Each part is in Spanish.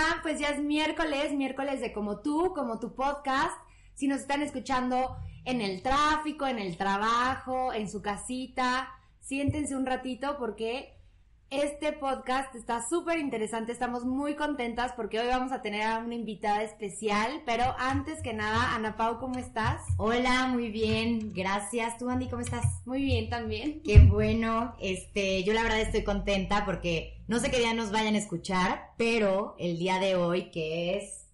Están? Pues ya es miércoles, miércoles de Como tú, como tu podcast. Si nos están escuchando en el tráfico, en el trabajo, en su casita, siéntense un ratito porque este podcast está súper interesante. Estamos muy contentas porque hoy vamos a tener a una invitada especial. Pero antes que nada, Ana Pau, ¿cómo estás? Hola, muy bien, gracias. ¿Tú, Andy, cómo estás? Muy bien también. Qué bueno, este, yo la verdad estoy contenta porque no sé qué día nos vayan a escuchar, pero el día de hoy, que es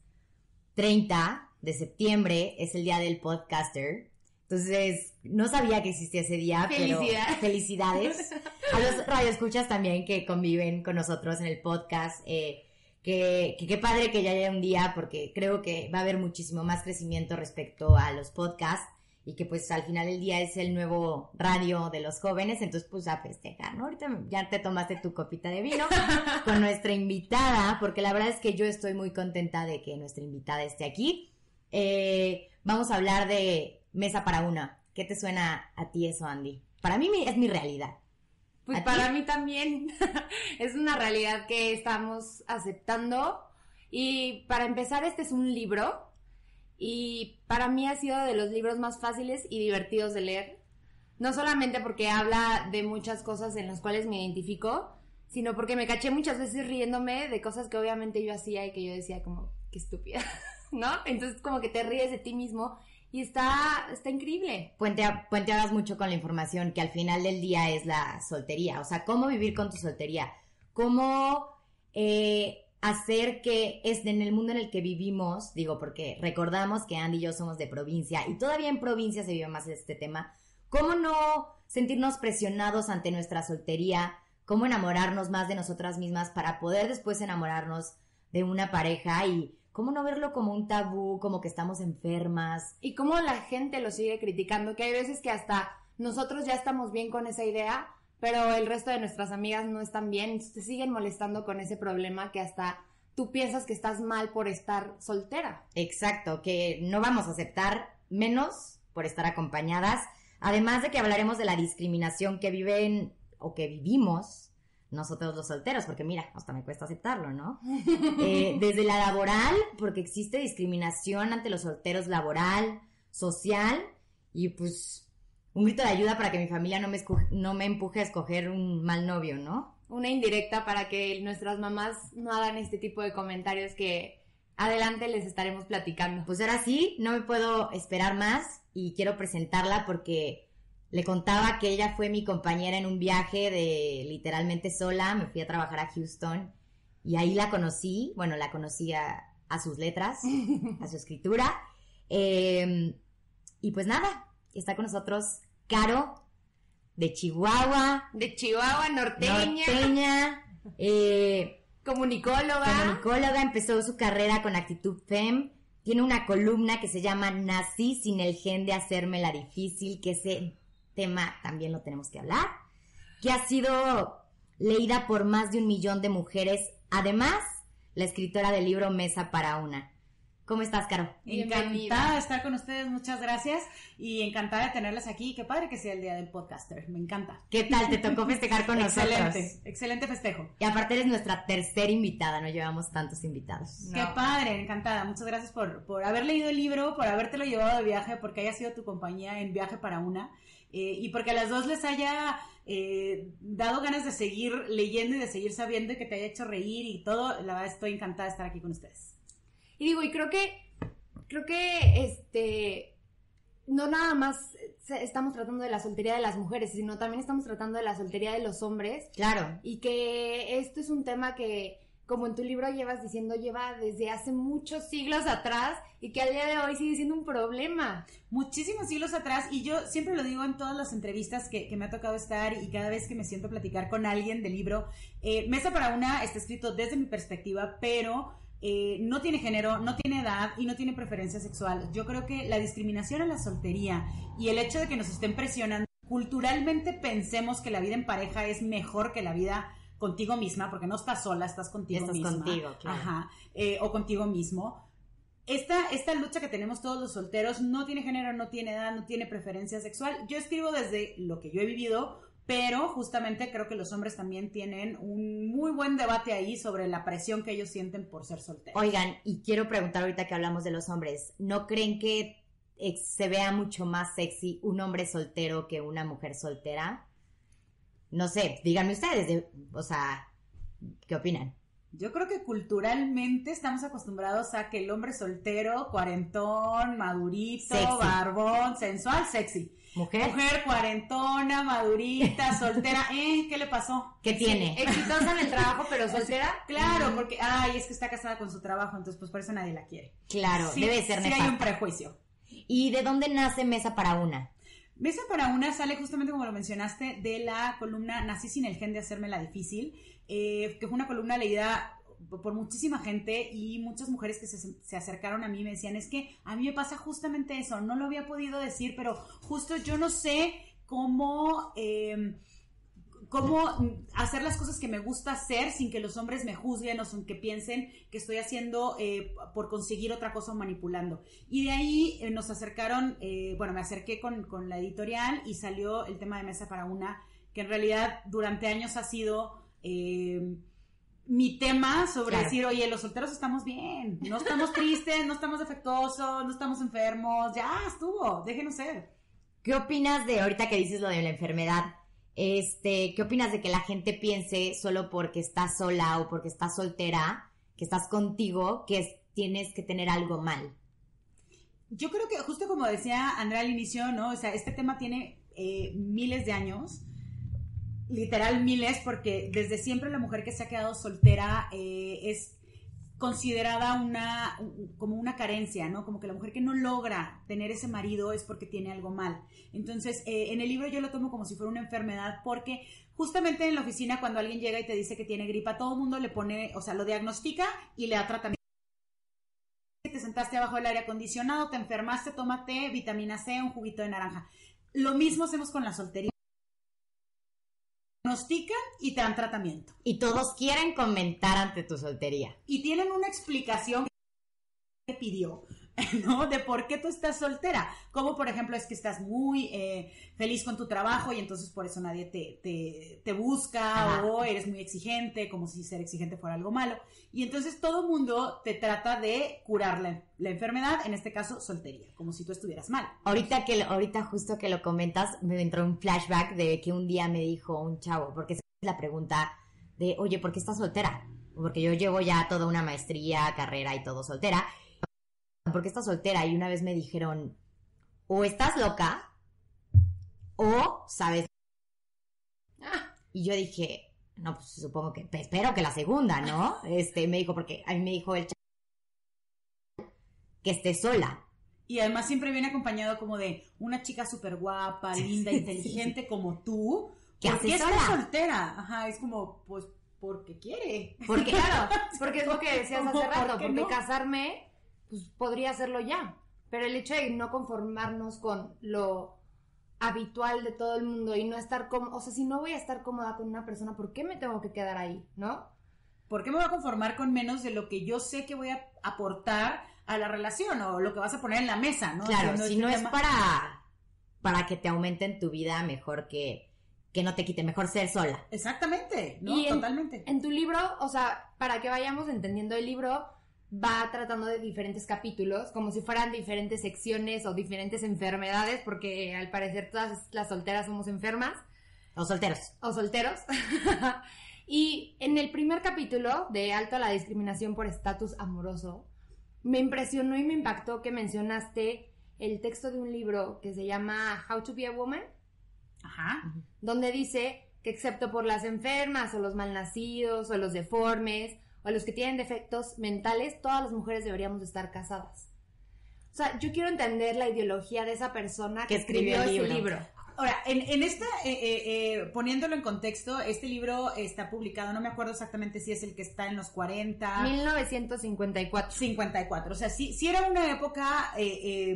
30 de septiembre, es el día del podcaster. Entonces, no sabía que existía ese día, pero Felicidades. A los radioescuchas también que conviven con nosotros en el podcast. eh, que, que qué padre que ya haya un día, porque creo que va a haber muchísimo más crecimiento respecto a los podcasts y que pues al final del día es el nuevo radio de los jóvenes, entonces pues a festejar, ¿no? Ahorita ya te tomaste tu copita de vino con nuestra invitada, porque la verdad es que yo estoy muy contenta de que nuestra invitada esté aquí. Eh, vamos a hablar de Mesa para una. ¿Qué te suena a ti eso, Andy? Para mí es mi realidad. Pues para mí también es una realidad que estamos aceptando. Y para empezar, este es un libro. Y para mí ha sido de los libros más fáciles y divertidos de leer. No solamente porque habla de muchas cosas en las cuales me identifico, sino porque me caché muchas veces riéndome de cosas que obviamente yo hacía y que yo decía como, qué estúpida, ¿no? Entonces como que te ríes de ti mismo y está, está increíble. Puentea- puenteabas mucho con la información que al final del día es la soltería. O sea, cómo vivir con tu soltería. Cómo eh, hacer que es en el mundo en el que vivimos, digo, porque recordamos que Andy y yo somos de provincia y todavía en provincia se vive más este tema. ¿Cómo no sentirnos presionados ante nuestra soltería? ¿Cómo enamorarnos más de nosotras mismas para poder después enamorarnos de una pareja? Y cómo no verlo como un tabú, como que estamos enfermas. Y cómo la gente lo sigue criticando, que hay veces que hasta nosotros ya estamos bien con esa idea, pero el resto de nuestras amigas no están bien, te siguen molestando con ese problema que hasta tú piensas que estás mal por estar soltera. Exacto, que no vamos a aceptar menos por estar acompañadas. Además de que hablaremos de la discriminación que viven o que vivimos nosotros los solteros, porque mira, hasta me cuesta aceptarlo, ¿no? Eh, desde la laboral, porque existe discriminación ante los solteros laboral, social, y pues un grito de ayuda para que mi familia no me, no me empuje a escoger un mal novio, ¿no? Una indirecta para que nuestras mamás no hagan este tipo de comentarios que adelante les estaremos platicando. Pues ahora sí, no me puedo esperar más y quiero presentarla porque le contaba que ella fue mi compañera en un viaje de literalmente sola, me fui a trabajar a Houston y ahí la conocí, bueno, la conocí a, a sus letras, a su escritura. Eh, y pues nada, está con nosotros Caro de Chihuahua, De Chihuahua, norteña, norteña, eh, comunicóloga. Comunicóloga, empezó su carrera con Actitud Fem. Tiene una columna que se llama Nací sin el gen de hacérmela difícil, que ese tema también lo tenemos que hablar. Que ha sido leída por más de un millón de mujeres. Además, la escritora del libro Mesa para una. ¿Cómo estás, Caro? Bienvenida. Encantada de estar con ustedes, muchas gracias y encantada de tenerlas aquí. Qué padre que sea el día del podcaster, me encanta. ¿Qué tal? Te tocó festejar con nosotros. excelente, excelente festejo. Y aparte eres nuestra tercera invitada, no llevamos tantos invitados. Qué padre, encantada. Muchas gracias por, por haber leído el libro, por habértelo llevado de viaje, porque haya sido tu compañía en viaje para una eh, y porque a las dos les haya eh, dado ganas de seguir leyendo y de seguir sabiendo y que te haya hecho reír y todo. La verdad estoy encantada de estar aquí con ustedes. Y digo, y creo que, creo que, este, no nada más estamos tratando de la soltería de las mujeres, sino también estamos tratando de la soltería de los hombres Claro. y que esto es un tema que como en tu libro llevas diciendo, lleva desde hace muchos siglos atrás y que al día de hoy sigue siendo un problema. Muchísimos siglos atrás, y yo siempre lo digo en todas las entrevistas que, me ha tocado estar y cada vez que me siento a platicar con alguien del libro, eh, Mesa para una está escrito desde mi perspectiva, pero... Eh, no tiene género, no tiene edad y no tiene preferencia sexual. Yo creo que la discriminación a la soltería y el hecho de que nos estén presionando, culturalmente pensemos que la vida en pareja es mejor que la vida contigo misma, porque no estás sola, estás contigo estás misma. contigo, claro. Ajá, eh, o contigo mismo. Esta, esta lucha que tenemos todos los solteros no tiene género, no tiene edad, no tiene preferencia sexual. Yo escribo desde lo que yo he vivido, pero justamente creo que los hombres también tienen un muy buen debate ahí sobre la presión que ellos sienten por ser solteros. Oigan, y quiero preguntar ahorita que hablamos de los hombres, ¿no creen que se vea mucho más sexy un hombre soltero que una mujer soltera? No sé, díganme ustedes, o sea, ¿qué opinan? Yo creo que culturalmente estamos acostumbrados a que el hombre soltero, cuarentón, madurito, barbón, sensual, sexy. Mujer. Mujer cuarentona, madurita, soltera. ¿Eh? ¿Qué le pasó? ¿Qué tiene? Exitosa en el trabajo, pero soltera. Claro, porque, ay, es que está casada con su trabajo, entonces pues por eso nadie la quiere. Claro, debe ser Sí hay un prejuicio. ¿Y de dónde nace Mesa para una? Mesa para una sale justamente como lo mencionaste de la columna Nací sin el gen de hacerme la difícil, eh, que fue una columna leída por muchísima gente y muchas mujeres que se, acercaron a mí me decían, es que a mí me pasa justamente eso, no lo había podido decir, pero justo yo no sé cómo... Eh, cómo hacer las cosas que me gusta hacer sin que los hombres me juzguen o sin que piensen que estoy haciendo eh, por conseguir otra cosa o manipulando. Y de ahí eh, nos acercaron, eh, bueno, me acerqué con, la editorial y salió el tema de Mesa para una, que en realidad durante años ha sido mi tema sobre decir, oye, los solteros estamos bien, no estamos tristes, no estamos defectuosos, no estamos enfermos, ya estuvo, déjenos ser. ¿Qué opinas de ahorita que dices lo de la enfermedad? Este, ¿qué opinas de que la gente piense solo porque estás sola o porque estás soltera, que estás contigo, que tienes que tener algo mal? Yo creo que justo como decía Andrea al inicio, ¿no? O sea, este tema tiene eh, miles de años, literal miles, porque desde siempre la mujer que se ha quedado soltera eh, es considerada una como una carencia, ¿no? Como que la mujer que no logra tener ese marido es porque tiene algo mal. Entonces, eh, en el libro yo lo tomo como si fuera una enfermedad porque justamente en la oficina cuando alguien llega y te dice que tiene gripa, todo el mundo le pone, o sea, lo diagnostica y le da tratamiento. Te sentaste abajo del aire acondicionado, te enfermaste, tómate vitamina C, un juguito de naranja. Lo mismo hacemos con la soltería diagnostican y te dan tratamiento. Y todos quieren comentar ante tu soltería. Y tienen una explicación que pidió. ¿no? De por qué tú estás soltera. Como por ejemplo es que estás muy eh, feliz con tu trabajo y entonces por eso nadie te, te, busca o eres muy exigente, como si ser exigente fuera algo malo. Y entonces todo mundo te trata de curar la, enfermedad, en este caso soltería, como si tú estuvieras mal. Ahorita que ahorita justo que lo comentas, me entró un flashback de que un día me dijo un chavo, porque es la pregunta de, oye, ¿por qué estás soltera? Porque yo llevo ya toda una maestría, carrera y todo soltera porque está soltera y una vez me dijeron, o estás loca o sabes. Y yo dije, no, pues supongo que, pues, espero que la segunda, ¿no? Este, me dijo, porque a mí me dijo el que esté sola. Y además siempre viene acompañado como de una chica súper guapa, linda, inteligente como tú. que hace está soltera? Ajá, es como, pues, porque quiere. Porque, claro, porque es lo que decías hace rato, porque casarme pues podría hacerlo ya. Pero el hecho de no conformarnos con lo habitual de todo el mundo y no estar cómoda, o sea, si no voy a estar cómoda con una persona, ¿por qué me tengo que quedar ahí, no? ¿Por qué me voy a conformar con menos de lo que yo sé que voy a aportar a la relación o lo que vas a poner en la mesa, ¿no? Claro, si no, es para, para que te aumenten tu vida, mejor que, que no te quite, mejor ser sola. Exactamente, ¿no? Totalmente. En tu libro, o sea, para que vayamos entendiendo el libro, va tratando de diferentes capítulos, como si fueran diferentes secciones o diferentes enfermedades, porque al parecer todas las solteras somos enfermas. O solteros. O solteros. y en el primer capítulo de Alto a la discriminación por estatus amoroso, me impresionó y me impactó que mencionaste el texto de un libro que se llama How to be a Woman. Ajá. Donde dice que excepto por las enfermas o los malnacidos o los deformes o a los que tienen defectos mentales, todas las mujeres deberíamos estar casadas. O sea, yo quiero entender la ideología de esa persona que, escribió, ese libro. Ahora, en, en esta, eh, eh, eh, poniéndolo en contexto, este libro está publicado, no me acuerdo exactamente si es el que está en los 40. 1954. 54. O sea, sí, sí era una época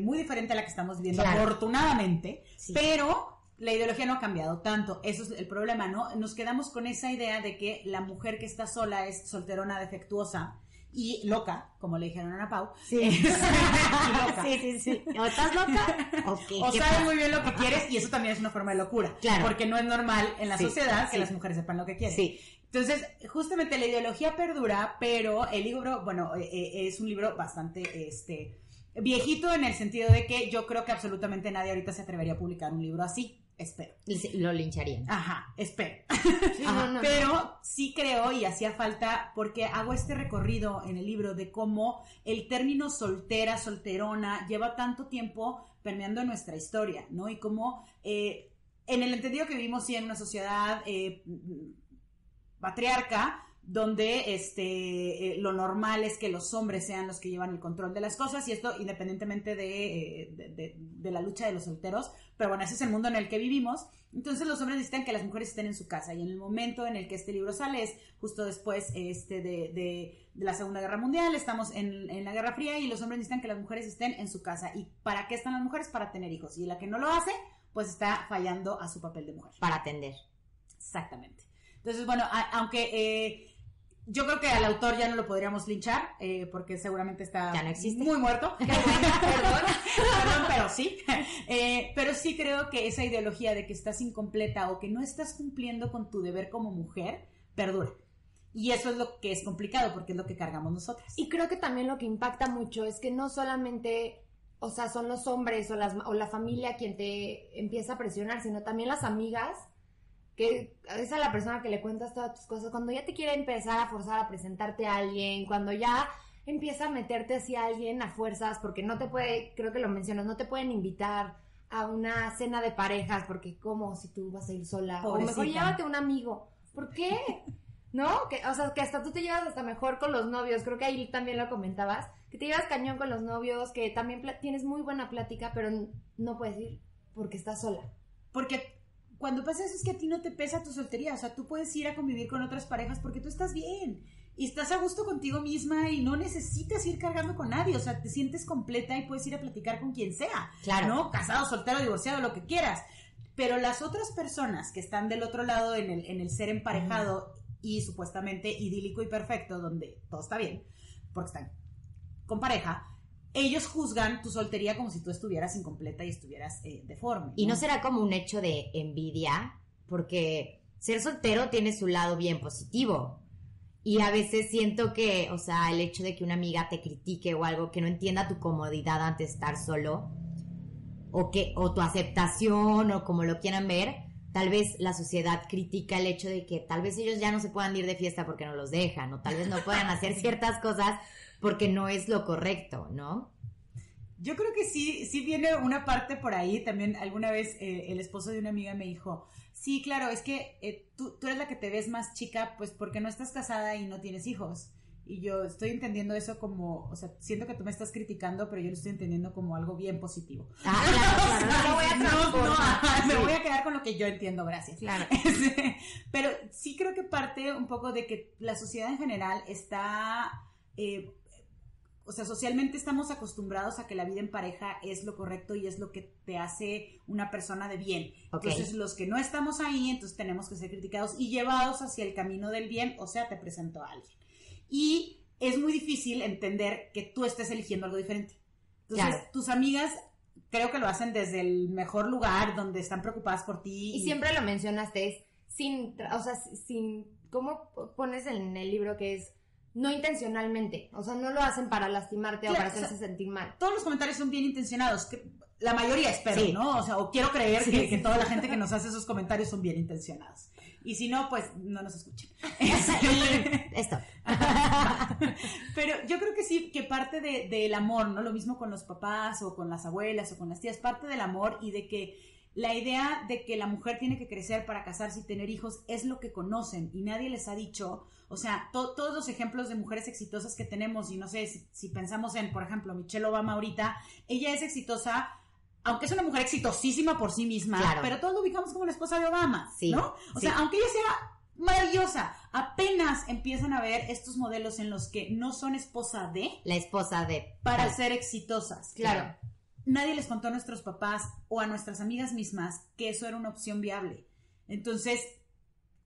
muy diferente a la que estamos viviendo, afortunadamente, pero la ideología no ha cambiado tanto. Eso es el problema, ¿no? Nos quedamos con esa idea de que la mujer que está sola es solterona defectuosa y loca, como le dijeron a Ana Pau. Sí. sí, sí, sí. O estás loca o sabes muy bien lo que quieres y eso también es una forma de locura. Claro. Porque no es normal en la sociedad que las mujeres sepan lo que quieren. Sí. Entonces, justamente la ideología perdura, pero el libro, bueno, eh, eh, es un libro bastante, este, viejito en el sentido de que yo creo que absolutamente nadie ahorita se atrevería a publicar un libro así. Espero. Lo lincharían. Ajá, espero. Pero sí creo y hacía falta porque hago este recorrido en el libro de cómo el término soltera, solterona lleva tanto tiempo permeando nuestra historia, ¿no? Y cómo eh, en el entendido que vivimos sí en una sociedad eh, patriarca, donde este, eh, lo normal es que los hombres sean los que llevan el control de las cosas y esto independientemente eh, de, de, la lucha de los solteros, pero bueno, ese es el mundo en el que vivimos. Entonces los hombres necesitan que las mujeres estén en su casa y en el momento en el que este libro sale es justo después este, de, la Segunda Guerra Mundial, estamos en, en la Guerra Fría y los hombres necesitan que las mujeres estén en su casa. ¿Y para qué están las mujeres? Para tener hijos. Y la que no lo hace, pues está fallando a su papel de mujer. Para atender. Exactamente. Entonces, bueno, aunque... Eh, yo creo que al autor ya no lo podríamos linchar, eh, porque seguramente está muy muerto. perdón, perdón, pero sí. Eh, pero sí creo que esa ideología de que estás incompleta o que no estás cumpliendo con tu deber como mujer, perdura. Y eso es lo que es complicado, porque es lo que cargamos nosotras. Y creo que también lo que impacta mucho es que no solamente, o sea, son los hombres o, las, o la familia quien te empieza a presionar, sino también las amigas que es a la persona que le cuentas todas tus cosas, cuando ya te quiere empezar a forzar a presentarte a alguien, cuando ya empieza a meterte hacia alguien a fuerzas, porque no te puede, creo que lo mencionas, no te pueden invitar a una cena de parejas, porque como si tú vas a ir sola, o mejor llévate un amigo, ¿por qué? ¿No? Que, o sea, que hasta tú te llevas hasta mejor con los novios, creo que ahí también lo comentabas, que te llevas cañón con los novios, que también tienes muy buena plática, pero no puedes ir porque estás sola. Porque cuando pasa eso es que a ti no te pesa tu soltería, o sea, tú puedes ir a convivir con otras parejas porque tú estás bien y estás a gusto contigo misma y no necesitas ir cargando con nadie, o sea, te sientes completa y puedes ir a platicar con quien sea, claro. ¿no? Casado, soltero, divorciado, lo que quieras. Pero las otras personas que están del otro lado en el, en el ser emparejado y supuestamente idílico y perfecto, donde todo está bien, porque están con pareja, ellos juzgan tu soltería como si tú estuvieras incompleta y estuvieras eh, deforme. Y no será como un hecho de envidia, porque ser soltero tiene su lado bien positivo. Y a veces siento que, o sea, el hecho de que una amiga te critique o algo, que no entienda tu comodidad ante estar solo, o que, o tu aceptación, o como lo quieran ver, tal vez la sociedad critica el hecho de que tal vez ellos ya no se puedan ir de fiesta porque no los dejan, o tal vez no puedan hacer ciertas cosas porque no es lo correcto, ¿no? Yo creo que sí, sí viene una parte por ahí. También alguna vez eh, el esposo de una amiga me dijo, sí, claro, es que eh, tú, tú eres la que te ves más chica, pues porque no estás casada y no tienes hijos. Y yo estoy entendiendo eso como, o sea, siento que tú me estás criticando, pero yo lo estoy entendiendo como algo bien positivo. Ah, claro, claro, no, voy a me voy a quedar con lo que yo entiendo, gracias. Claro. Pero sí creo que parte un poco de que la sociedad en general está eh, o sea, socialmente estamos acostumbrados a que la vida en pareja es lo correcto y es lo que te hace una persona de bien. Entonces, los que no estamos ahí, entonces tenemos que ser criticados y llevados hacia el camino del bien, o sea, te presento a alguien. Y es muy difícil entender que tú estés eligiendo algo diferente. Entonces, tus amigas creo que lo hacen desde el mejor lugar, donde están preocupadas por ti. Y, siempre lo mencionaste, es sin, o sea, sin, ¿cómo pones en el libro que es no intencionalmente. O sea, no lo hacen para lastimarte o para hacerse sentir mal. Todos los comentarios son bien intencionados. la mayoría espero, ¿no? O sea, o quiero creer que, toda la gente que nos hace esos comentarios son bien intencionados. Y si no, pues no nos escuchen. Esto. Pero yo creo que sí, que parte del amor, ¿no? Lo mismo con los papás o con las abuelas o con las tías, parte del amor y de que la idea de que la mujer tiene que crecer para casarse y tener hijos es lo que conocen y nadie les ha dicho, o sea, todos los ejemplos de mujeres exitosas que tenemos, y no sé si, pensamos en, por ejemplo, Michelle Obama ahorita, ella es exitosa aunque es una mujer exitosísima por sí misma, pero todos lo ubicamos como la esposa de Obama, ¿no? O sea, aunque ella sea maravillosa, apenas empiezan a ver estos modelos en los que no son esposa de... La esposa de... Para ser exitosas. claro nadie les contó a nuestros papás o a nuestras amigas mismas que eso era una opción viable. Entonces,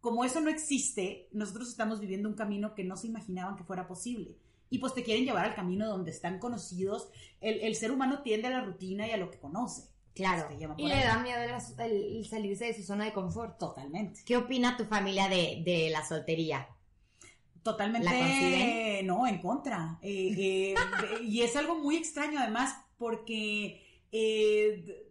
como eso no existe, nosotros estamos viviendo un camino que no se imaginaban que fuera posible. Y pues te quieren llevar al camino donde están conocidos. El, ser humano tiende a la rutina y a lo que conoce. Claro. y le da miedo el, salirse de su zona de confort. Totalmente. ¿Qué opina tu familia de, la soltería? Totalmente. no, en contra. Eh, eh, y es algo muy extraño además porque eh,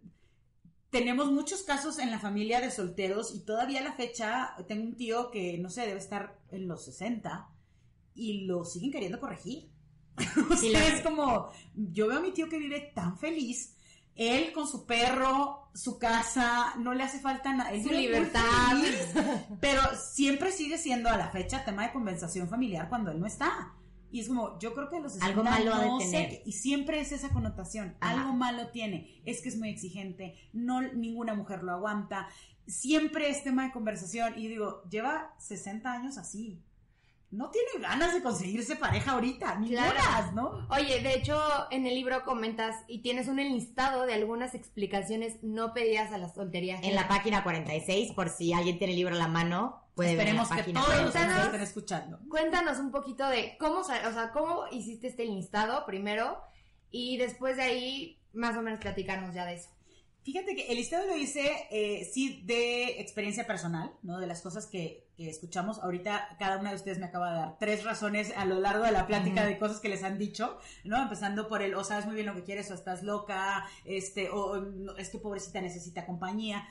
tenemos muchos casos en la familia de solteros y todavía a la fecha tengo un tío que, no sé, debe estar en los 60 y lo siguen queriendo corregir. o sea, es como, yo veo a mi tío que vive tan feliz, él con su perro, su casa, no le hace falta nada. Su libertad. pero siempre sigue siendo a la fecha tema de conversación familiar cuando él no está. Y es como, yo creo que los algo malo no de tener. y siempre es esa connotación, algo malo tiene, es que es muy exigente, no ninguna mujer lo aguanta, siempre es tema de conversación y digo, lleva 60 años así. No tiene ganas de conseguirse pareja ahorita, ni ganas, ¿no? Oye, de hecho, en el libro comentas y tienes un enlistado de algunas explicaciones no pedidas a la soltería. En la página 46, por si alguien tiene el libro a la mano, Esperemos que todos los estén escuchando. Cuéntanos un poquito de cómo, o sea, cómo hiciste este listado primero y después de ahí más o menos platicarnos ya de eso. Fíjate que el listado lo hice, eh, sí, de experiencia personal, ¿no? De las cosas que, escuchamos. Ahorita cada una de ustedes me acaba de dar tres razones a lo largo de la plática de cosas que les han dicho, ¿no? Empezando por el, o sabes muy bien lo que quieres, o estás loca, este, o es que pobrecita necesita compañía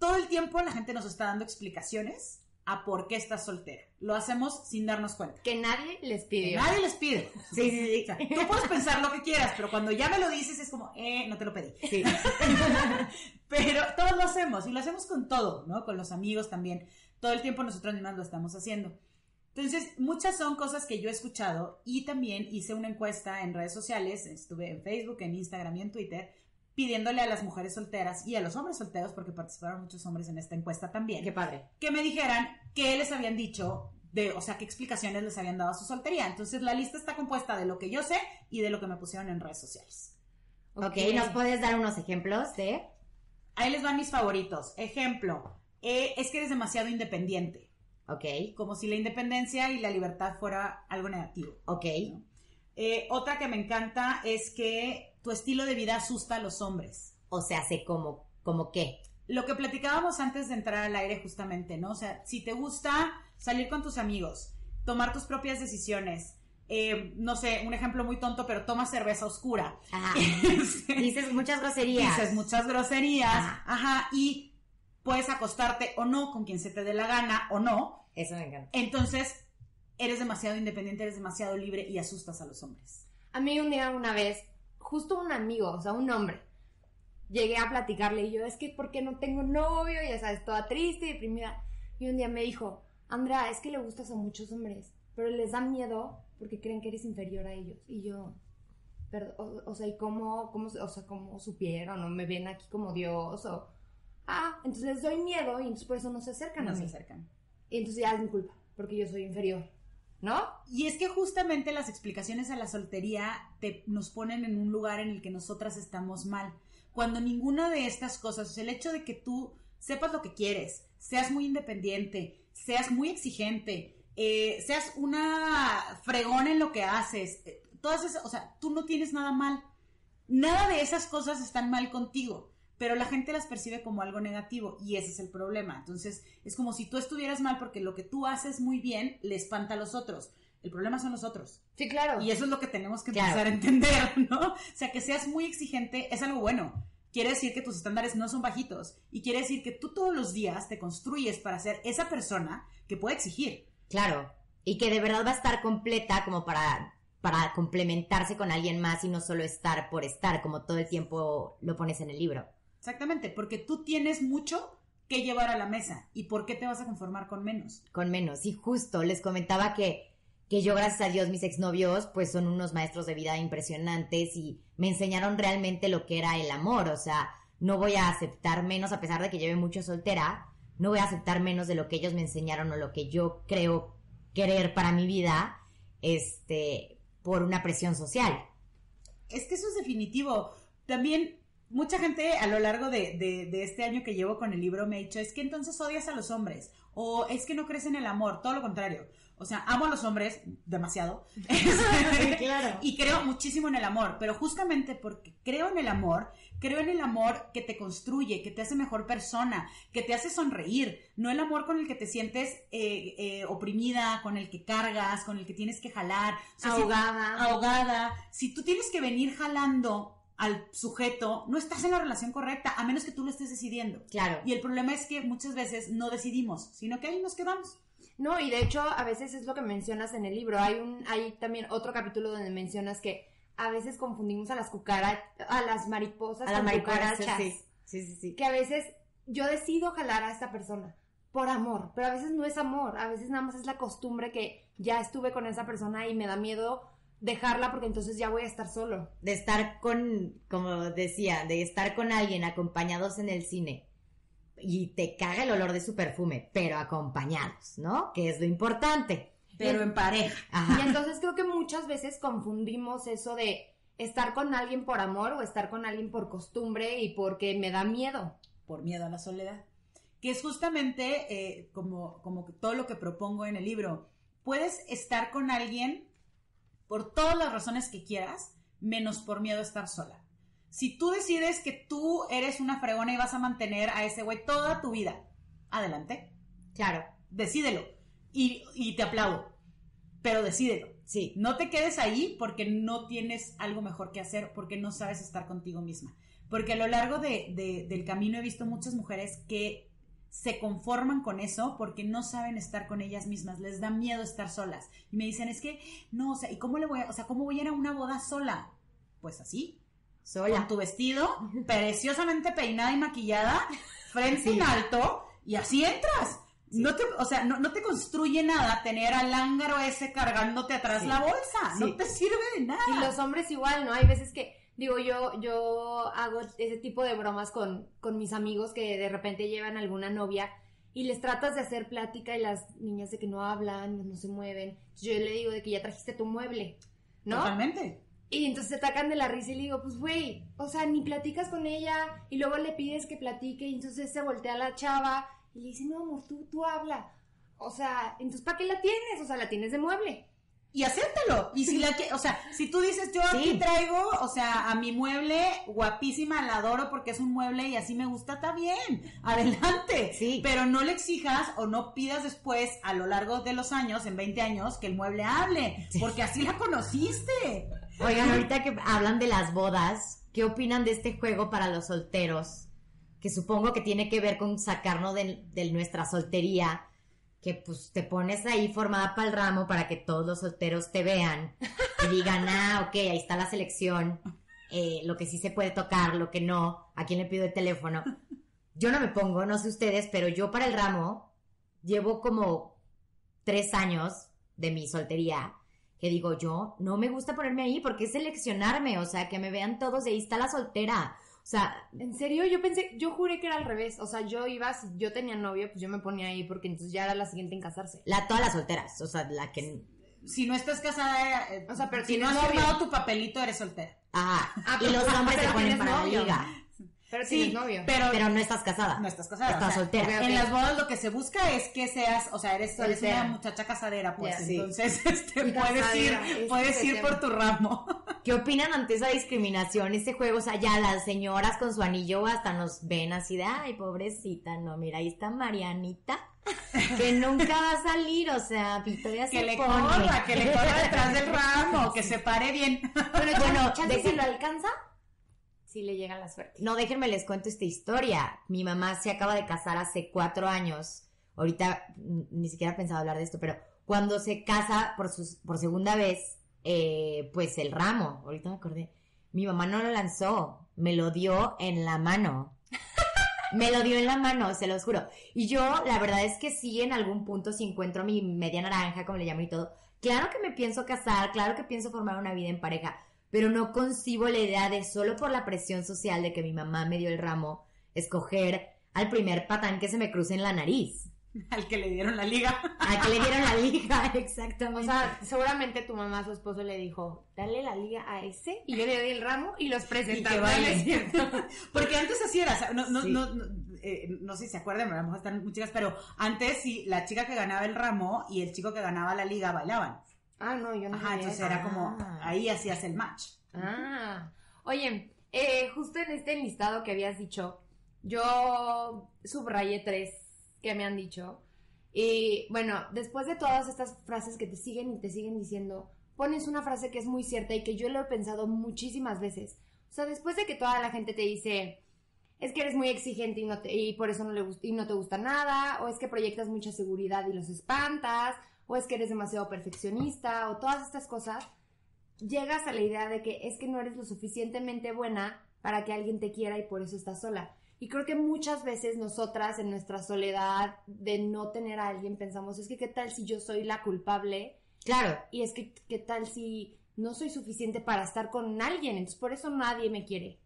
todo el tiempo la gente nos está dando explicaciones a por qué estás soltera. Lo hacemos sin darnos cuenta. Que nadie les pide. nadie les pide. Sí, sí, sí. tú puedes pensar lo que quieras, pero cuando ya me lo dices es como, eh, no te lo pedí. Sí. pero todos lo hacemos y lo hacemos con todo, ¿no? Con los amigos también. Todo el tiempo nosotros mismos lo estamos haciendo. Entonces, muchas son cosas que yo he escuchado y también hice una encuesta en redes sociales, estuve en Facebook, en Instagram y en Twitter, pidiéndole a las mujeres solteras y a los hombres solteros, porque participaron muchos hombres en esta encuesta también. Qué padre. Que me dijeran qué les habían dicho de, o sea, qué explicaciones les habían dado a su soltería. Entonces la lista está compuesta de lo que yo sé y de lo que me pusieron en redes sociales. Ok, ¿nos puedes dar unos ejemplos de? Ahí les van mis favoritos. Ejemplo, eh, es que eres demasiado independiente. Ok. Como si la independencia y la libertad fuera algo negativo. Ok. Eh, otra que me encanta es que tu estilo de vida asusta a los hombres. O sea, sé como, como qué. Lo que platicábamos antes de entrar al aire justamente, ¿no? O sea, si te gusta salir con tus amigos, tomar tus propias decisiones, eh, no sé, un ejemplo muy tonto, pero tomas cerveza oscura. Ajá. dices muchas groserías. Dices muchas groserías. Ajá. Y puedes acostarte o no con quien se te dé la gana o no. Eso me encanta. Entonces, eres demasiado independiente, eres demasiado libre y asustas a los hombres. A mí un día, una vez, justo un amigo, o sea, un hombre. Llegué a platicarle y yo, es que porque no tengo novio, ya sabes, toda triste y deprimida. Y un día me dijo, Andrea, es que le gustas a muchos hombres, pero les da miedo porque creen que eres inferior a ellos. Y yo, pero, o, sea, ¿y cómo, cómo, o sea, cómo supieron? ¿O me ven aquí como Dios? O, ah, entonces les doy miedo y entonces por eso no se acercan no a mí. se acercan. Y entonces ya es mi culpa, porque yo soy inferior. ¿No? Y es que justamente las explicaciones a la soltería te, nos ponen en un lugar en el que nosotras estamos mal. Cuando ninguna de estas cosas, el hecho de que tú sepas lo que quieres, seas muy independiente, seas muy exigente, eh, seas una fregón en lo que haces, eh, todas esas, o sea, tú no tienes nada mal. Nada de esas cosas están mal contigo pero la gente las percibe como algo negativo y ese es el problema. Entonces, es como si tú estuvieras mal porque lo que tú haces muy bien le espanta a los otros. El problema son los otros. Sí, claro. Y eso es lo que tenemos que empezar a entender, ¿no? O sea, que seas muy exigente es algo bueno. Quiere decir que tus estándares no son bajitos y quiere decir que tú todos los días te construyes para ser esa persona que puede exigir. Claro. Y que de verdad va a estar completa como para para complementarse con alguien más y no solo estar por estar, como todo el tiempo lo pones en el libro. Exactamente, porque tú tienes mucho que llevar a la mesa y por qué te vas a conformar con menos. Con menos, y justo les comentaba que, que yo, gracias a Dios, mis exnovios, pues son unos maestros de vida impresionantes y me enseñaron realmente lo que era el amor, o sea, no voy a aceptar menos, a pesar de que lleve mucho soltera, no voy a aceptar menos de lo que ellos me enseñaron o lo que yo creo querer para mi vida, este, por una presión social. Es que eso es definitivo. También mucha gente a lo largo de, de, este año que llevo con el libro me ha dicho, es que entonces odias a los hombres o es que no crees en el amor, todo lo contrario. O sea, amo a los hombres demasiado. claro. Y creo muchísimo en el amor, pero justamente porque creo en el amor, creo en el amor que te construye, que te hace mejor persona, que te hace sonreír, no el amor con el que te sientes eh, eh, oprimida, con el que cargas, con el que tienes que jalar. ahogada. ahogada. Si tú tienes que venir jalando al sujeto, no estás en la relación correcta, a menos que tú lo estés decidiendo. Claro. Y el problema es que muchas veces no decidimos, sino que ahí nos quedamos. No, y de hecho, a veces es lo que mencionas en el libro. Hay un, hay también otro capítulo donde mencionas que a veces confundimos a las cucarachas, a las mariposas a las mariposas, Sí. sí, sí, Que a veces yo decido jalar a esta persona por amor, pero a veces no es amor, a veces nada más es la costumbre que ya estuve con esa persona y me da miedo dejarla porque entonces ya voy a estar solo. De estar con, como decía, de estar con alguien acompañados en el cine y te caga el olor de su perfume, pero acompañados, ¿no? Que es lo importante. Pero en pareja. Y entonces creo que muchas veces confundimos eso de estar con alguien por amor o estar con alguien por costumbre y porque me da miedo. Por miedo a la soledad. Que es justamente eh, como, como todo lo que propongo en el libro. Puedes estar con alguien por todas las razones que quieras, menos por miedo a estar sola. Si tú decides que tú eres una fregona y vas a mantener a ese güey toda tu vida, adelante. Claro. Decídelo. Y, te aplaudo. Pero decídelo. Sí. No te quedes ahí porque no tienes algo mejor que hacer, porque no sabes estar contigo misma. Porque a lo largo del camino he visto muchas mujeres que se conforman con eso porque no saben estar con ellas mismas, les da miedo estar solas. Y me dicen, es que, no, o sea, ¿y cómo le voy a, o sea, cómo voy a ir a una boda sola? Pues así, con tu vestido, preciosamente peinada y maquillada, frente en alto, y así entras. No te, o sea, no, te construye nada tener al lángaro ese cargándote atrás la bolsa. No te sirve de nada. Y los hombres igual, ¿no? Hay veces que, digo, yo, yo hago ese tipo de bromas con, con mis amigos que de repente llevan alguna novia y les tratas de hacer plática y las niñas de que no hablan, no se mueven. Yo le digo de que ya trajiste tu mueble, ¿no? Totalmente. Y entonces se atacan de la risa y le digo, pues güey, o sea, ni platicas con ella y luego le pides que platique y entonces se voltea la chava y le dice, no, amor, tú, tú habla. O sea, entonces ¿para qué la tienes? O sea, la tienes de mueble. Y acéptalo. Y si la que, o sea, si tú dices, yo aquí traigo, o sea, a mi mueble guapísima, la adoro porque es un mueble y así me gusta, está bien. Adelante. Sí. Pero no le exijas o no pidas después, a lo largo de los años, en 20 años, que el mueble hable. Porque así la conociste. Oigan, ahorita que hablan de las bodas, ¿qué opinan de este juego para los solteros? Que supongo que tiene que ver con sacarnos de, nuestra soltería, que pues te pones ahí formada para el ramo para que todos los solteros te vean y digan, ah, ok, ahí está la selección, eh, lo que sí se puede tocar, lo que no, a quién le pido el teléfono. Yo no me pongo, no sé ustedes, pero yo para el ramo llevo como tres años de mi soltería que digo yo, no me gusta ponerme ahí porque es seleccionarme, o sea, que me vean todos de ahí está la soltera. O sea, en serio, yo pensé, yo juré que era al revés. O sea, yo iba, si yo tenía novio, pues yo me ponía ahí porque entonces ya era la siguiente en casarse. La, todas las solteras, o sea, la que... Si no estás casada, eh, o sea, pero si no has firmado tu papelito, eres soltera. Ajá. Ah, y los hombres se ponen para la liga. Pero sí, novio. Pero, no estás casada. No estás casada. Estás soltera. En las bodas lo que se busca es que seas, o sea, eres, una muchacha casadera, pues. Entonces, este, puedes ir, puedes ir por tu ramo. ¿Qué opinan ante esa discriminación, ese juego? O sea, ya las señoras con su anillo hasta nos ven así de, ay, pobrecita, no, mira, ahí está Marianita. que nunca va a salir, o sea, Victoria que le corra, que le corra detrás del ramo, que se pare bien. Pero bueno, ¿de si lo alcanza? Si le llega la suerte. No, déjenme les cuento esta historia. Mi mamá se acaba de casar hace cuatro años. Ahorita ni siquiera he pensado hablar de esto, pero cuando se casa por, por segunda vez, eh, pues el ramo, ahorita me acordé, mi mamá no lo lanzó, me lo dio en la mano. Me lo dio en la mano, se los juro. Y yo, la verdad es que sí, en algún punto, si encuentro mi media naranja, como le llamo y todo, claro que me pienso casar, claro que pienso formar una vida en pareja, pero no concibo la idea de solo por la presión social de que mi mamá me dio el ramo, escoger al primer patán que se me cruce en la nariz. Al que le dieron la liga. Al que le dieron la liga, exactamente. O sea, seguramente tu mamá, su esposo le dijo, dale la liga a ese y yo le doy el ramo y los Y presentamos. que ¿No es baile. cierto? Porque antes así era, o sea, no, no, Sí. no, no, eh, no sé si se acuerdan, a lo mejor están muy chicas, pero antes sí, la chica que ganaba el ramo y el chico que ganaba la liga bailaban. Ah, no, yo no Ajá, entonces eso. era como, Ah. ahí hacías el match. Ah, oye, eh, justo en este listado que habías dicho, yo subrayé tres que me han dicho. Y bueno, después de todas estas frases que te siguen y te siguen diciendo, pones una frase que es muy cierta y que yo lo he pensado muchísimas veces. O sea, después de que toda la gente te dice, es que eres muy exigente y, no te- y por eso no, le y no te gusta nada, o es que proyectas mucha seguridad y los espantas, o es que eres demasiado perfeccionista, o todas estas cosas, llegas a la idea de que es que no eres lo suficientemente buena para que alguien te quiera y por eso estás sola. Y creo que muchas veces nosotras en nuestra soledad de no tener a alguien pensamos, es que qué tal si yo soy la culpable Claro, y es que qué tal si no soy suficiente para estar con alguien, entonces por eso nadie me quiere.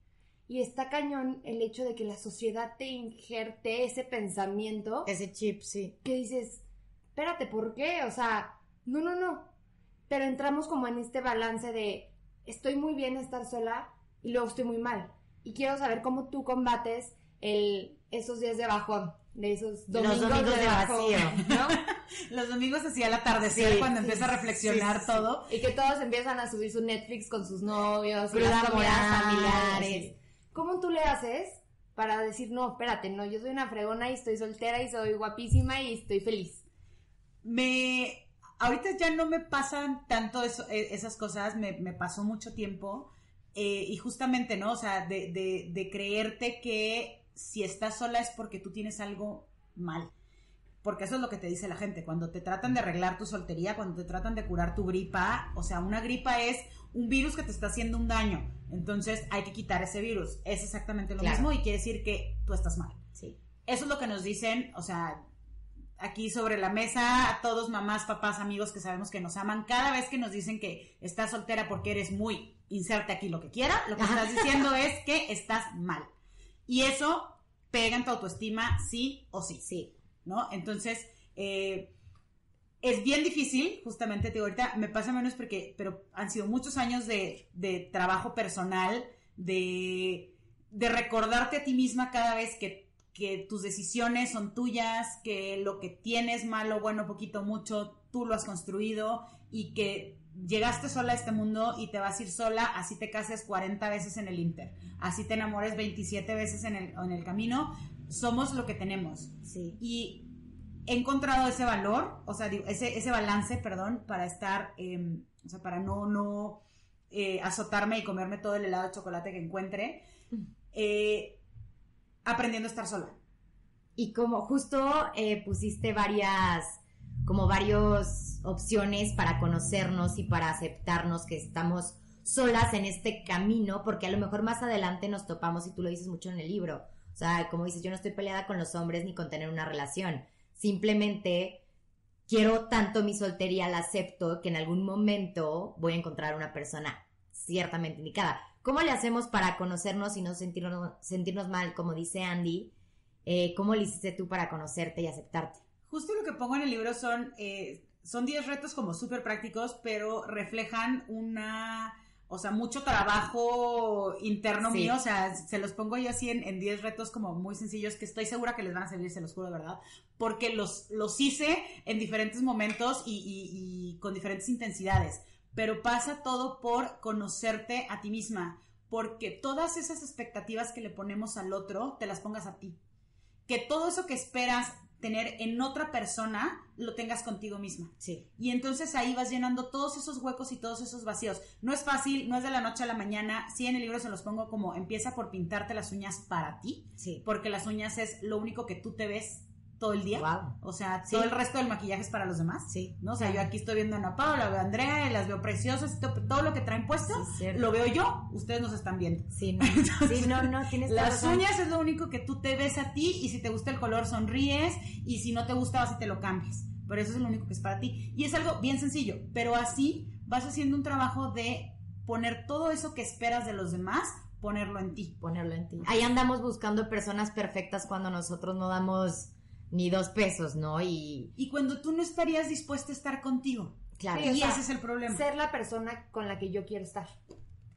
Y está cañón el hecho de que la sociedad te injerte ese pensamiento ese chip, sí. que dices, espérate, ¿por qué? O sea, no, no, no. Pero entramos como en este balance de estoy muy bien estar sola y luego estoy muy mal. Y quiero saber cómo tú combates el, esos días de bajón, de esos domingos, Los domingos de bajón, vacío. ¿no? Los domingos hacia el atardecer, Sí, cuando sí, empieza a reflexionar sí, sí. todo. Y que todos empiezan a subir su Netflix con sus novios, Cruda las familiares. sí. ¿Cómo tú le haces para decir, no, espérate, no, yo soy una fregona y estoy soltera y soy guapísima y estoy feliz? Me, ahorita ya no me pasan tanto eso- eh, esas cosas, me, me pasó mucho tiempo. eh, y justamente, ¿no? O sea, de, de, de creerte que si estás sola es porque tú tienes algo mal. Porque eso es lo que te dice la gente. Cuando te tratan de arreglar tu soltería, cuando te tratan de curar tu gripa, o sea, una gripa es un virus que te está haciendo un daño. Entonces hay que quitar ese virus. Es exactamente lo Claro. mismo y quiere decir que tú estás mal. Sí. Eso es lo que nos dicen, o sea, aquí sobre la mesa, a todos, mamás, papás, amigos que sabemos que nos aman, cada vez que nos dicen que estás soltera porque eres muy, inserte aquí lo que quiera, lo que estás diciendo es que estás mal. Y eso pega en tu autoestima sí o sí, Sí. ¿no? Entonces, eh, es bien difícil, justamente, te digo, ahorita me pasa menos porque, pero han sido muchos años de, de trabajo personal, de, de recordarte a ti misma cada vez que, que tus decisiones son tuyas, que lo que tienes, malo, bueno, poquito, mucho, tú lo has construido y que llegaste sola a este mundo y te vas a ir sola, así te cases 40 veces en el Inter, así te enamores 27 veces en el, en el camino, somos lo que tenemos. Sí. y he encontrado ese valor, o sea, digo, ese, ese balance, perdón, para estar, eh, o sea, para no, no eh, azotarme y comerme todo el helado de chocolate que encuentre, eh, aprendiendo a estar sola. Y como justo eh, pusiste varias, como varias opciones para conocernos y para aceptarnos que estamos solas en este camino, porque a lo mejor más adelante nos topamos, y tú lo dices mucho en el libro, o sea, como dices, yo no estoy peleada con los hombres ni con tener una relación, simplemente quiero tanto mi soltería, la acepto, que en algún momento voy a encontrar una persona ciertamente indicada. ¿Cómo le hacemos para conocernos y no sentirnos, sentirnos mal, como dice Andy? Eh, ¿Cómo le hiciste tú para conocerte y aceptarte? Justo lo que pongo en el libro son, eh, son 10 retos como súper prácticos, pero reflejan una, o sea, mucho trabajo interno Sí. mío, o sea, se los pongo yo así en, en 10 retos como muy sencillos que estoy segura que les van a servir, se los juro de verdad, porque los, los hice en diferentes momentos y, y- y con diferentes intensidades, pero pasa todo por conocerte a ti misma, porque todas esas expectativas que le ponemos al otro, te las pongas a ti que todo eso que esperas tener en otra persona lo tengas contigo misma. Sí. Y entonces ahí vas llenando todos esos huecos y todos esos vacíos. No es fácil, no es de la noche a la mañana. Sí, en el libro se los pongo como empieza por pintarte las uñas para ti, Sí. porque las uñas es lo único que tú te ves todo el día. Wow. O sea, Sí. todo el resto del maquillaje es para los demás. Sí. ¿no? O sea, yo aquí estoy viendo a Ana Paula, veo a Andrea, las veo preciosas, to- todo lo que traen puesto, Sí, lo veo yo, ustedes nos están viendo. Sí, no, sí, no, no, tienes Las razón. uñas es lo único que tú te ves a ti y si te gusta el color sonríes y si no te gusta vas y te lo cambias. Pero eso es lo único que es para ti. Y es algo bien sencillo, pero así vas haciendo un trabajo de poner todo eso que esperas de los demás, ponerlo en ti. ponerlo en ti. Ahí andamos buscando personas perfectas cuando nosotros no damos ni dos pesos, ¿no? Y Y cuando tú no estarías dispuesta a estar contigo. claro, Sí, y ese es el problema. Ser la persona con la que yo quiero estar.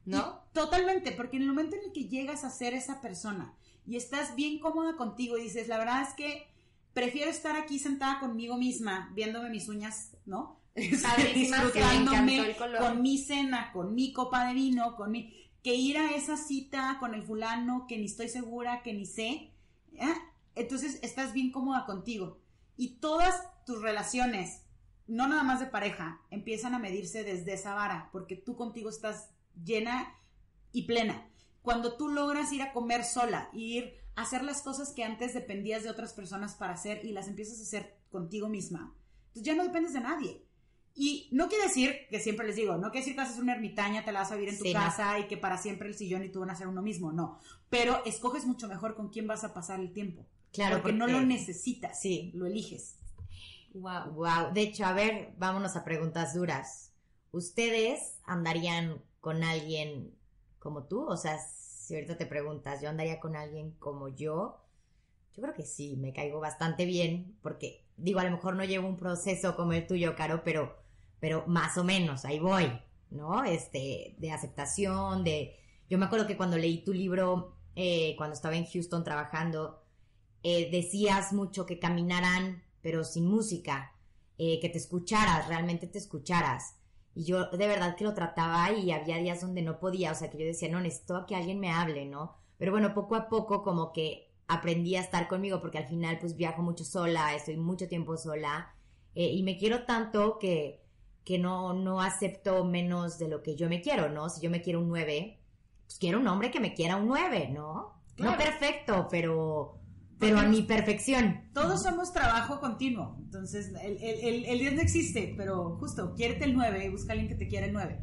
¿No? Y totalmente, porque en el momento en el que llegas a ser esa persona y estás bien cómoda contigo y dices, la verdad es que prefiero estar aquí sentada conmigo misma, viéndome mis uñas, ¿no? Disfrutándome con mi cena, con mi copa de vino, con mi... que ir a esa cita con el fulano que ni estoy segura, que ni sé. ¿eh? Entonces estás bien cómoda contigo. Y todas tus relaciones, no nada más de pareja, empiezan a medirse desde esa vara, porque tú contigo estás llena y plena. Cuando tú logras ir a comer sola, ir a hacer las cosas que antes dependías de otras personas para hacer y las empiezas a hacer contigo misma, entonces ya no dependes de nadie. Y no quiere decir, que siempre les digo, no quiere decir que ser una ermitaña, te la vas a vivir en tu Sí, no. casa y que para siempre el sillón y tú van a ser uno mismo, no. Pero escoges mucho mejor con quién vas a pasar el tiempo. Claro, porque, no lo necesitas, Sí. lo eliges. Wow. Wow, de hecho, a ver, vámonos a preguntas duras. ¿Ustedes andarían con alguien como tú? O sea, si ahorita te preguntas, ¿yo andaría con alguien como yo? Yo creo que sí, me caigo bastante bien, porque digo, a lo mejor no llevo un proceso como el tuyo, Caro, pero, pero más o menos, ahí voy, ¿no? Este, de aceptación, de... Yo me acuerdo que cuando leí tu libro, eh, cuando estaba en Houston trabajando, eh, decías mucho que caminaran, pero sin música, eh, que te escucharas, realmente te escucharas. Y yo de verdad que lo trataba y había días donde no podía, o sea, que yo decía, no, necesito que alguien me hable, ¿no? Pero bueno, poco a poco como que aprendí a estar conmigo porque al final pues viajo mucho sola, estoy mucho tiempo sola eh, y me quiero tanto que, que no, no acepto menos de lo que yo me quiero, ¿no? Si yo me quiero un 9, pues quiero un hombre que me quiera un 9, ¿no? Claro. No perfecto, pero, pero a mi perfección. Todos somos trabajo continuo. Entonces, el, el, el, el 10 no existe, pero justo, quiérete el 9 y busca a alguien que te quiera el 9.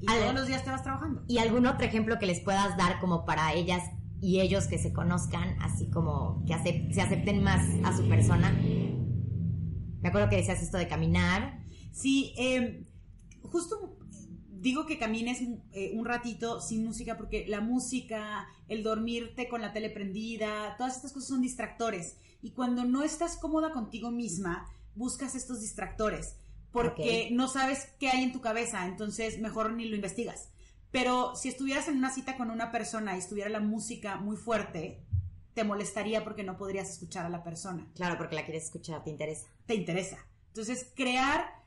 Y Ale. todos los días te vas trabajando. ¿Y algún otro ejemplo que les puedas dar como para ellas y ellos que se conozcan, así como que se acepten más a su persona? Me acuerdo que decías esto de caminar. Sí, eh, justo digo que camines eh, un ratito sin música porque la música, el dormirte con la tele prendida, todas estas cosas son distractores. Y cuando no estás cómoda contigo misma, buscas estos distractores porque no sabes qué hay en tu cabeza, entonces mejor ni lo investigas. Pero si estuvieras en una cita con una persona y estuviera la música muy fuerte, te molestaría porque no podrías escuchar a la persona Claro, porque la quieres escuchar, te interesa. te interesa. Entonces, crear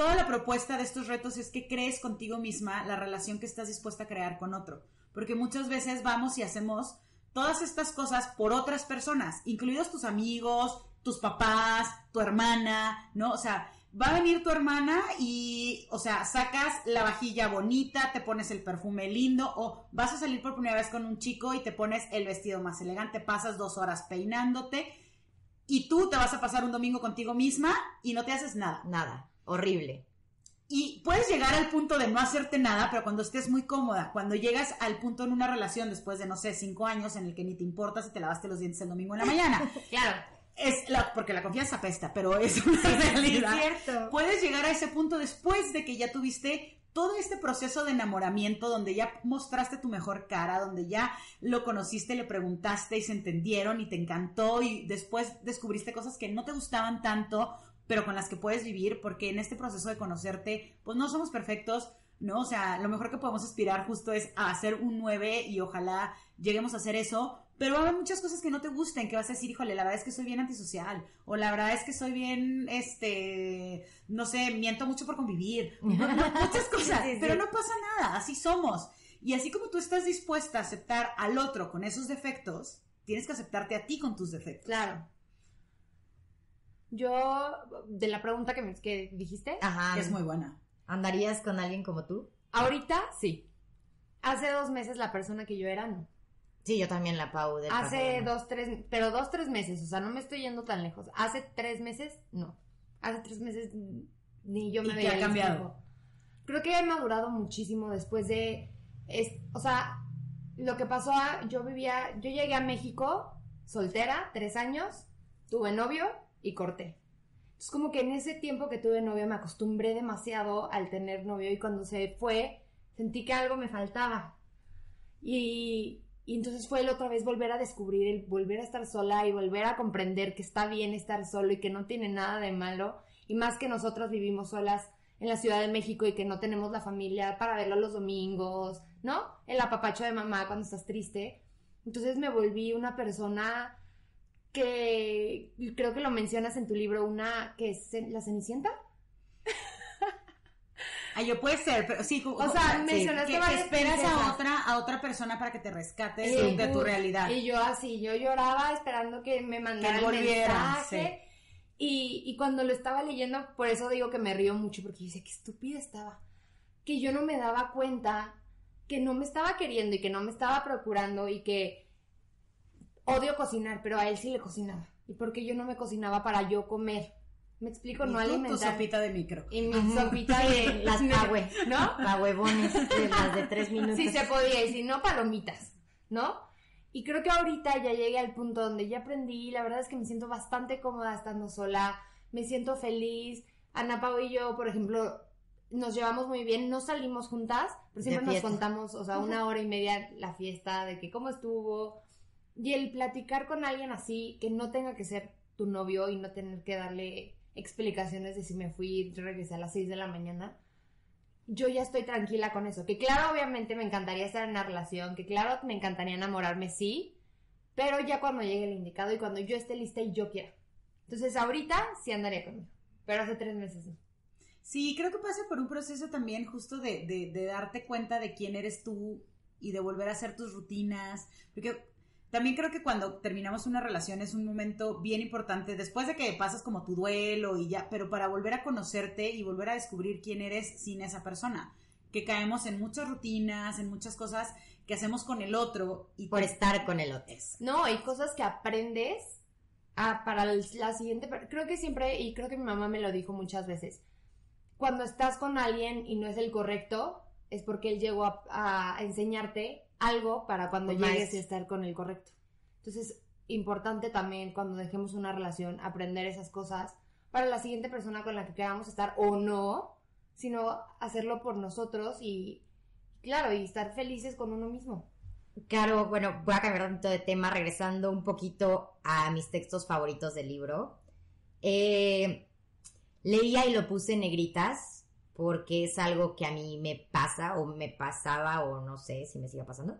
toda la propuesta de estos retos es que crees contigo misma la relación que estás dispuesta a crear con otro. Porque muchas veces vamos y hacemos todas estas cosas por otras personas, incluidos tus amigos, tus papás, tu hermana, ¿no? O sea, va a venir tu hermana y, o sea, sacas la vajilla bonita, te pones el perfume lindo o vas a salir por primera vez con un chico y te pones el vestido más elegante, pasas dos horas peinándote y tú te vas a pasar un domingo contigo misma y no te haces nada. Nada, horrible. Y puedes llegar al punto de no hacerte nada, pero cuando estés muy cómoda, cuando llegas al punto en una relación después de, no sé, cinco años en el que ni te importa si te lavaste los dientes el domingo en la mañana. Claro. es la, porque la confianza apesta, pero es una realidad. cierto. Puedes llegar a ese punto después de que ya tuviste todo este proceso de enamoramiento donde ya mostraste tu mejor cara, donde ya lo conociste, le preguntaste y se entendieron y te encantó y después descubriste cosas que no te gustaban tanto, pero con las que puedes vivir porque en este proceso de conocerte, pues no somos perfectos, ¿no? O sea, lo mejor que podemos aspirar justo es a hacer un 9 y ojalá lleguemos a hacer eso, pero va a haber muchas cosas que no te gusten, que vas a decir, híjole, la verdad es que soy bien antisocial, o la verdad es que soy bien, este, no sé, miento mucho por convivir, muchas cosas, Sí, sí. pero no pasa nada, así somos. Y así como tú estás dispuesta a aceptar al otro con esos defectos, tienes que aceptarte a ti con tus defectos. Claro. Yo, de la pregunta que, me, que dijiste, Ajá. Que es muy buena. ¿Andarías con alguien como tú? ahorita sí. Hace dos meses la persona que yo era no. Sí, yo también la Pau del Hace dos, tres, pero dos, tres meses, o sea, no me estoy yendo tan lejos. Hace tres meses, no. Hace tres meses mm, ni yo me ¿Y qué veía ha al cambiado? Creo que he madurado muchísimo después de, es, o sea, lo que pasó, a- yo vivía, yo llegué a México soltera, tres años, tuve novio y corté. Entonces como que en ese tiempo que tuve novio me acostumbré demasiado al tener novio y cuando se fue sentí que algo me faltaba. Y, y entonces fue el otra vez volver a descubrir, el volver a estar sola y volver a comprender que está bien estar solo y que no tiene nada de malo. Y más que nosotros vivimos solas en la Ciudad de México y que no tenemos la familia para verlo los domingos, ¿no? El apapacho de mamá cuando estás triste. Entonces me volví una persona que creo que lo mencionas en tu libro, una que es la Cenicienta. Ah, yo puede ser, pero sí, O sea, mencionaste que, que varias esperas a otra, a otra persona para que te rescate Sí, de, tu realidad. Y yo así, yo lloraba esperando que me mandara Que el volviera, mensaje. Y, y cuando lo estaba leyendo, por eso digo que me río mucho, porque dice, qué estúpida estaba. Que yo no me daba cuenta que no me estaba queriendo y que no me estaba procurando y que odio cocinar, pero a él sí le cocinaba. Y porque yo no me cocinaba para yo comer. Me explico, Y no tú, tu alimentar. sopita de micro. Y mi Ajá. sopita de Las pahue, ¿no? La huevones, de las de tres minutos. Si se podía, y si no, palomitas, ¿no? Y creo que ahorita ya llegué al punto donde ya aprendí, la verdad es que me siento bastante cómoda estando sola, me siento feliz. Ana Pau y yo, por ejemplo, nos llevamos muy bien, no salimos juntas, pero siempre nos contamos, o sea, una hora y media la fiesta, de que cómo estuvo. Y el platicar con alguien así, que no tenga que ser tu novio y no tener que darle explicaciones de si me fui y regresé a las 6 de la mañana, yo ya estoy tranquila con eso. Que claro, obviamente me encantaría estar en una relación, que claro, me encantaría enamorarme, sí, pero ya cuando llegue el indicado y cuando yo esté lista y yo quiera. Entonces ahorita sí andaría conmigo, pero hace tres meses no. Sí, creo que pasa por un proceso también justo de, de, de darte cuenta de quién eres tú y de volver a hacer tus rutinas. Porque también creo que cuando terminamos una relación es un momento bien importante, después de que pasas como tu duelo y ya, pero para volver a conocerte y volver a descubrir quién eres sin esa persona. Que caemos en muchas rutinas, en muchas cosas que hacemos con el otro y Por estar con elotes. No, hay cosas que aprendes a- para el- la siguiente. Creo que siempre, y creo que mi mamá me lo dijo muchas veces, cuando estás con alguien y no es el correcto, es porque él llegó a, a enseñarte algo para cuando llegues a estar con el correcto. Entonces, importante también cuando dejemos una relación aprender esas cosas para la siguiente persona con la que queramos estar o no, sino hacerlo por nosotros y, claro, y estar felices con uno mismo. Claro, bueno, voy a cambiar un poquito de tema, regresando un poquito a mis textos favoritos del libro. Eh, leía y lo puse en negritas porque es algo que a mí me pasa o me pasaba o no sé si me siga pasando.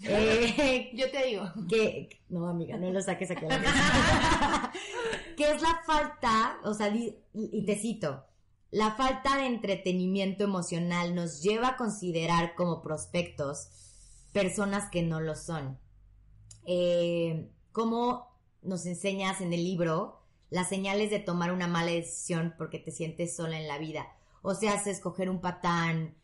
Eh, Yo te digo. que no amiga no lo saques aquí a la mesa que es la falta o sea y te cito la falta de entretenimiento emocional nos lleva a considerar como prospectos personas que no lo son eh, como nos enseñas en el libro las señales de tomar una mala decisión porque te sientes sola en la vida o sea, hace escoger un patán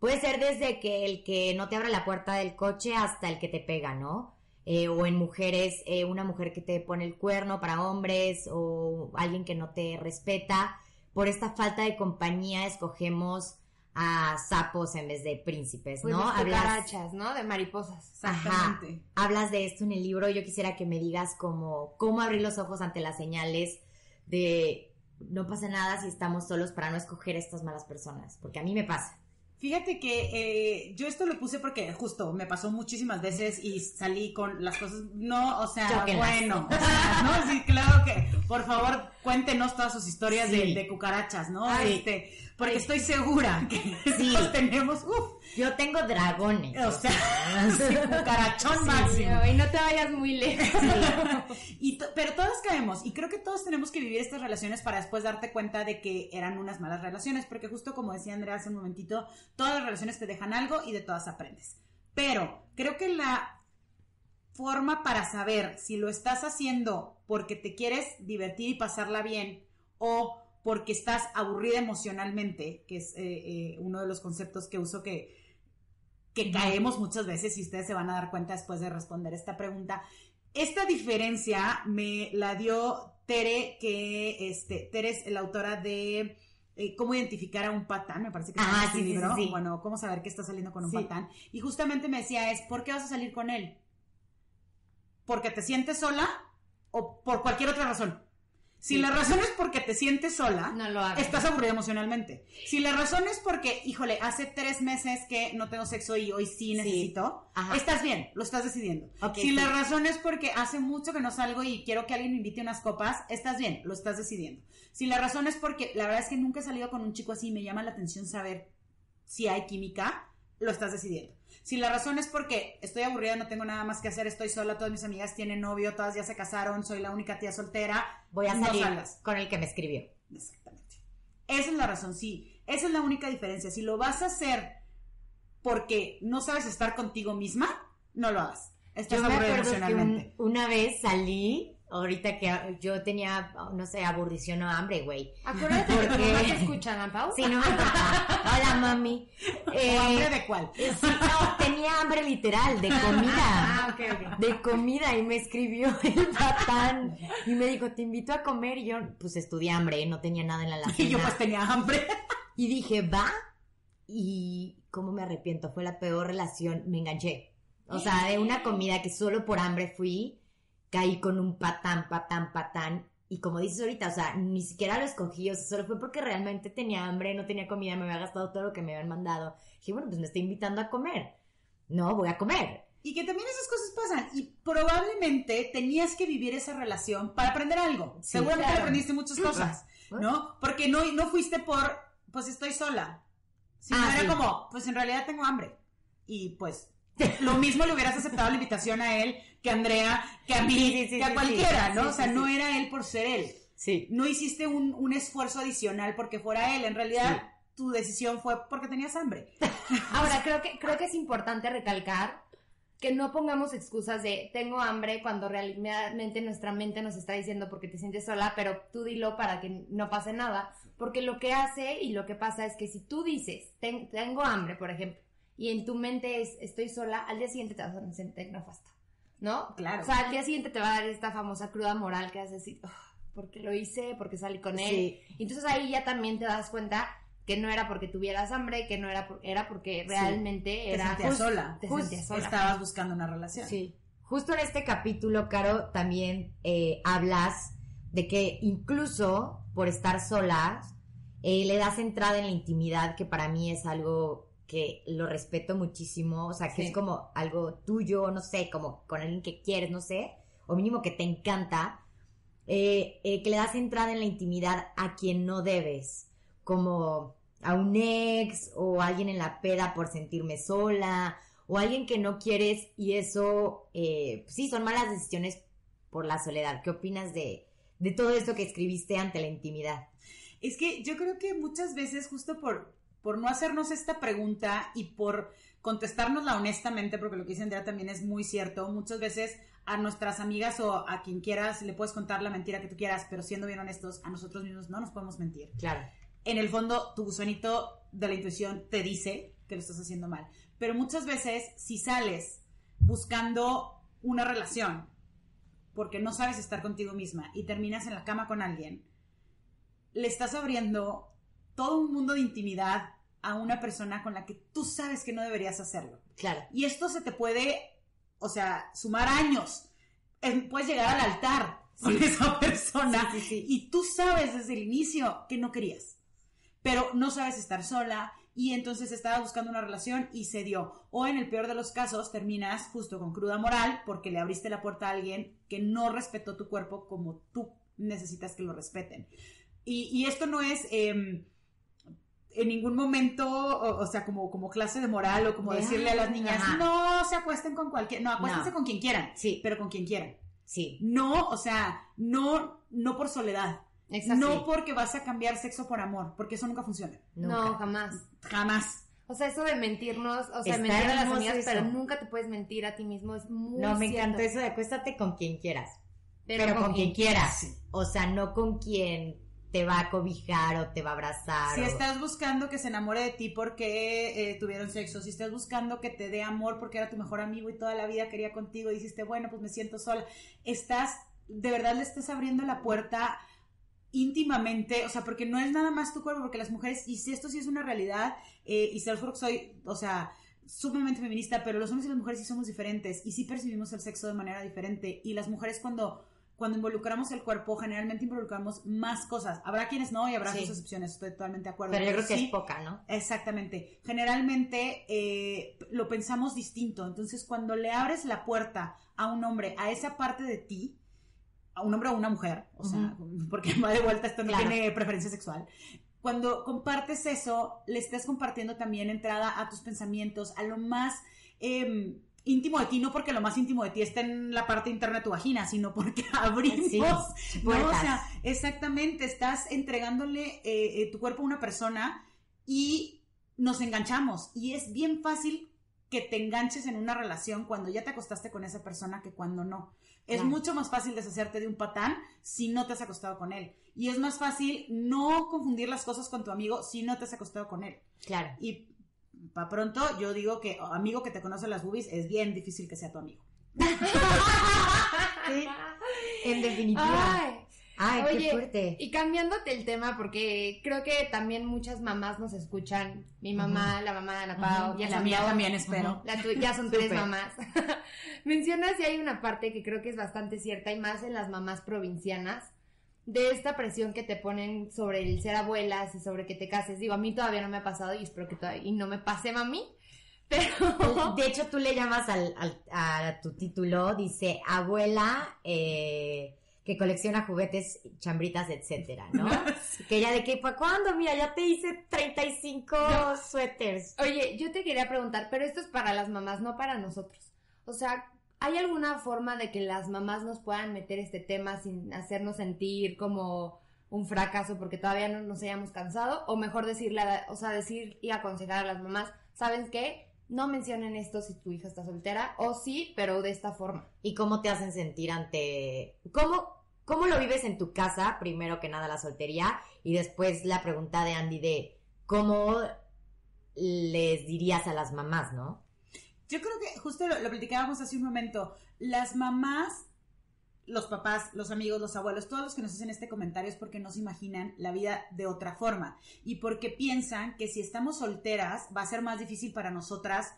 Puede ser desde que el que no te abre la puerta del coche hasta el que te pega, ¿no? Eh, o en mujeres, eh, una mujer que te pone el cuerno para hombres o alguien que no te respeta. Por esta falta de compañía escogemos a sapos en vez de príncipes, Pues ¿no? de Hablas, ¿no? De mariposas. Exactamente. hablas de esto en el libro. Yo quisiera que me digas como cómo abrir los ojos ante las señales de no pasa nada si estamos solos para no escoger estas malas personas, porque a mí me pasa. Fíjate que eh, yo esto lo puse porque justo me pasó muchísimas veces y salí con las cosas, no, o sea, bueno, o sea, no, sí, claro que, por favor, cuéntenos todas sus historias de, Sí. de cucarachas, ¿no? Ay. Este, porque estoy segura que Sí. tenemos, uff, Yo tengo dragones. o sea, sí, cucarachón máximo. Y no te vayas muy lejos. Y pero todas caemos y creo que todos tenemos que vivir estas relaciones para después darte cuenta de que eran unas malas relaciones, porque justo como decía Andrea hace un momentito, todas las relaciones te dejan algo y de todas aprendes. Pero creo que la forma para saber si lo estás haciendo porque te quieres divertir y pasarla bien o porque estás aburrida emocionalmente, que es eh, eh, uno de los conceptos que uso que que caemos muchas veces y ustedes se van a dar cuenta después de responder esta pregunta. Esta diferencia me la dio Tere, que este, Tere es la autora de eh, cómo identificar a un patán, me parece que es Ah, este sí, sí, libro. sí, sí. Bueno, cómo saber que está saliendo con un patán. Y justamente me decía es, ¿por qué vas a salir con él? ¿Porque te sientes sola o por cualquier otra razón? Si Sí. la razón es porque te sientes sola, No lo hagas. estás aburrida emocionalmente. Si la razón es porque, híjole, hace tres meses que no tengo sexo y hoy sí necesito, estás bien, lo estás decidiendo. Si sí. la razón es porque hace mucho que no salgo y quiero que alguien me invite unas copas, estás bien, lo estás decidiendo. Si la razón es porque la verdad es que nunca he salido con un chico así y me llama la atención saber si hay química, lo estás decidiendo. Si la razón es porque estoy aburrida, no tengo nada más que hacer, estoy sola, todas mis amigas tienen novio, todas ya se casaron, soy la única tía soltera, Voy a no salir salgas. con el que me escribió. Exactamente. Esa es la razón, sí. Esa es la única diferencia. Si lo vas a hacer porque no sabes estar contigo misma, no lo hagas. Estás Yo me acuerdo que un- una vez salí, ahorita que yo tenía, no sé, aburrición o hambre, güey. Acuérdate que Porque- mamá te escucha, ¿no, Pau? Sí, no me. Hola, mami. Eh, ¿O hambre de cuál? eh, sí, no, tenía hambre literal, de comida. Ah, ok, ok. De comida y me escribió el patán y me dijo, te invito a comer y yo pues estudié hambre, no tenía nada en la alacena. Y yo pues tenía hambre. Y dije, va. Y cómo me arrepiento, fue la peor relación, me enganché. O sea, de una comida que solo por hambre fui, caí con un patán, patán, patán. Y como dices ahorita, o sea, ni siquiera lo escogí, o sea, solo fue porque realmente tenía hambre, no tenía comida, me había gastado todo lo que me habían mandado. Dije, bueno, pues me está invitando a comer. No, voy a comer. Y que también esas cosas pasan. Y probablemente tenías que vivir esa relación para aprender algo. Sí, Seguramente claro. aprendiste muchas cosas, ¿no? Porque no, no fuiste por, pues estoy sola. Sino Ah, era sí. como, pues en realidad tengo hambre. Y pues lo mismo le hubieras aceptado la invitación a él que a Andrea, que a mí, Sí, sí, sí, que a cualquiera. ¿no? O sea, no era él por ser él. Sí. No hiciste un, un esfuerzo adicional porque fuera él. En realidad, tu decisión fue porque tenías hambre. Ahora, creo que, creo que es importante recalcar que no pongamos excusas de tengo hambre cuando realmente nuestra mente nos está diciendo porque te sientes sola, pero tú dilo para que no pase nada. Porque lo que hace y lo que pasa es que si tú dices "Ten- tengo hambre, por ejemplo, y en tu mente es estoy sola, al día siguiente te vas a sentir nefasta. ¿No? Claro. O sea, al día siguiente te va a dar esta famosa cruda moral que haces decir, "Ugh, porque lo hice, porque salí con él. Sí. Entonces ahí ya también te das cuenta que no era porque tuvieras hambre, que no era por- era porque realmente Te era sentías just- sola. te sentías sola. Estabas buscando una relación. Sí. Justo en este capítulo, Caro, también eh, hablas de que incluso por estar solas, eh, le das entrada en la intimidad, que para mí es algo que lo respeto muchísimo, o sea, que Sí. es como algo tuyo, no sé, como con alguien que quieres, no sé, o mínimo que te encanta, eh, eh, que le das entrada en la intimidad a quien no debes, como a un ex o a alguien en la peda por sentirme sola, o alguien que no quieres y eso, eh, pues sí, son malas decisiones por la soledad. ¿Qué opinas de, de todo esto que escribiste ante la intimidad? Es que yo creo que muchas veces, justo por, por no hacernos esta pregunta y por contestárnosla honestamente, porque lo que dice Andrea también es muy cierto, muchas veces a nuestras amigas o a quien quieras le puedes contar la mentira que tú quieras, pero siendo bien honestos, a nosotros mismos no nos podemos mentir. Claro. En el fondo, tu gusanito de la intuición te dice que lo estás haciendo mal. Pero muchas veces, si sales buscando una relación porque no sabes estar contigo misma y terminas en la cama con alguien, le estás abriendo todo un mundo de intimidad a una persona con la que tú sabes que no deberías hacerlo. Claro. Y esto se te puede, o sea, sumar años. Eh, Puedes llegar al altar con esa persona Sí, sí, y tú sabes desde el inicio que no querías, pero no sabes estar sola y entonces estabas buscando una relación y se dio. O en el peor de los casos terminas justo con cruda moral porque le abriste la puerta a alguien que no respetó tu cuerpo como tú necesitas que lo respeten. Y, y esto no es... em, en ningún momento, o, o sea, como, como clase de moral o como De, decirle a las "Ay, niñas, ajá". no se acuesten con cualquier, no, acuéstense No. con quien quieran, Sí, pero con quien quieran. sí. No, o sea, no, no por soledad. Exacto. No porque vas a cambiar sexo por amor, porque eso nunca funciona. Nunca. No, jamás. Jamás. O sea, eso de mentirnos, o sea, Está mentir a las amigas, eso. pero nunca te puedes mentir a ti mismo, es muy No, me cierto. encantó eso de acuéstate con quien quieras. Pero, Pero, con, quien quieras. Sí. O sea, no con quien te va a cobijar o te va a abrazar. Si o- estás buscando que se enamore de ti porque eh, tuvieron sexo, si estás buscando que te dé amor porque era tu mejor amigo y toda la vida quería contigo y dijiste, bueno, pues me siento sola, estás, de verdad le estás abriendo la puerta íntimamente, o sea, porque no es nada más tu cuerpo, porque las mujeres, y si esto sí es una realidad, eh, y se soy, o sea, sumamente feminista, pero los hombres y las mujeres sí somos diferentes y sí percibimos el sexo de manera diferente y las mujeres cuando cuando involucramos el cuerpo, generalmente involucramos más cosas. Habrá quienes no y habrá Sí. sus excepciones, estoy totalmente de acuerdo. Pero yo creo que sí, es poca, ¿no? Exactamente. Generalmente eh, lo pensamos distinto. Entonces, cuando le abres la puerta a un hombre, a esa parte de ti, a un hombre o una mujer, o sea, porque va de vuelta, esto no Claro. tiene preferencia sexual. Cuando compartes eso, le estás compartiendo también entrada a tus pensamientos, a lo más eh, íntimo de ti, no porque lo más íntimo de ti esté en la parte interna de tu vagina, sino porque abrimos Sí, ¿no? O sea, exactamente, estás entregándole eh, eh, tu cuerpo a una persona y nos enganchamos. Y es bien fácil que te enganches en una relación cuando ya te acostaste con esa persona que cuando no. Es Claro. mucho más fácil deshacerte de un patán si no te has acostado con él. Y es más fácil no confundir las cosas con tu amigo si no te has acostado con él. Claro. Y para pronto, yo digo que oh, amigo que te conoce las boobies es bien difícil que sea tu amigo. Sí, en definitiva. Ay, Ay, qué fuerte. y cambiándote el tema, porque creo que también muchas mamás nos escuchan. Mi mamá, la mamá de Ana Pau, ya la mía dos. también, espero. La ya son tres mamás. Mencionas y hay una parte que creo que es bastante cierta y más en las mamás provincianas de esta presión que te ponen sobre el ser abuelas y sobre que te cases. Digo, a mí todavía no me ha pasado y espero que todavía y no me pase mami. Pero De hecho, tú le llamas al, al- a tu título, dice abuela eh, que colecciona juguetes, chambritas, etcétera, ¿no? Que ya de que, ¿para cuándo? Mira, ya te hice 35 suéteres. Oye, yo te quería preguntar, pero esto es para las mamás, no para nosotros. O sea, ¿hay alguna forma de que las mamás nos puedan meter este tema sin hacernos sentir como un fracaso porque todavía no nos hayamos cansado? O mejor decirle, o sea, decir y aconsejar a las mamás, ¿sabes qué? No mencionen esto si tu hija está soltera, o sí, pero de esta forma. ¿Y cómo te hacen sentir ante... ¿Cómo, ¿Cómo lo vives en tu casa? Primero que nada la soltería y después la pregunta de Andy de cómo les dirías a las mamás, ¿no? Yo creo que justo lo, lo platicábamos hace un momento. Las mamás, los papás, los amigos, los abuelos, todos los que nos hacen este comentario es porque no se imaginan la vida de otra forma y porque piensan que si estamos solteras va a ser más difícil para nosotras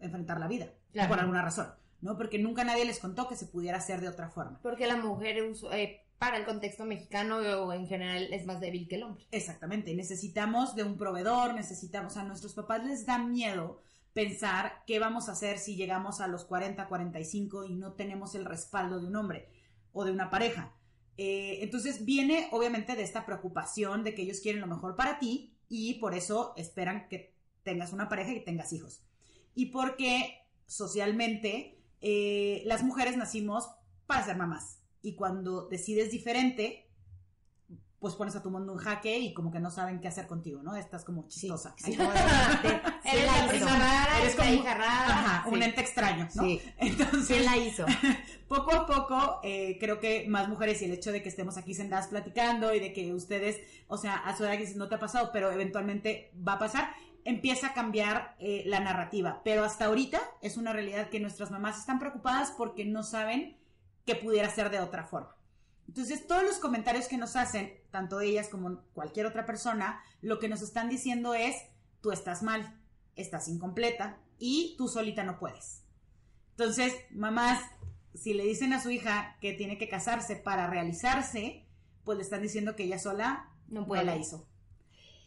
enfrentar la vida Claro. por alguna razón, ¿no? Porque nunca nadie les contó que se pudiera hacer de otra forma. Porque la mujer, eh, para el contexto mexicano o en general, es más débil que el hombre. Exactamente, necesitamos de un proveedor, necesitamos a nuestros papás les da miedo pensar qué vamos a hacer si llegamos a los 40, 45 y no tenemos el respaldo de un hombre o de una pareja. Eh, entonces viene obviamente de esta preocupación de que ellos quieren lo mejor para ti y por eso esperan que tengas una pareja y tengas hijos. Y porque socialmente eh, las mujeres nacimos para ser mamás y cuando decides diferente, pues pones a tu mundo en jaque y como que no saben qué hacer contigo, ¿no? Estás como chistosa. sí. Como Sí Eres la la rara, Eres eres la como- hija rara. Ajá, un ente extraño, ¿no? Sí. Entonces, ¿Quién la hizo? poco a poco, eh, creo que más mujeres y el hecho de que estemos aquí sentadas platicando y de que ustedes, o sea, a su edad dices, no te ha pasado, pero eventualmente va a pasar, empieza a cambiar eh, la narrativa. Pero hasta ahorita es una realidad que nuestras mamás están preocupadas porque no saben que pudiera ser de otra forma. Entonces, todos los comentarios que nos hacen, tanto ellas como cualquier otra persona, lo que nos están diciendo es, tú estás mal, estás incompleta y tú solita no puedes. Entonces, mamás, si le dicen a su hija que tiene que casarse para realizarse, pues le están diciendo que ella sola No no puede. la hizo.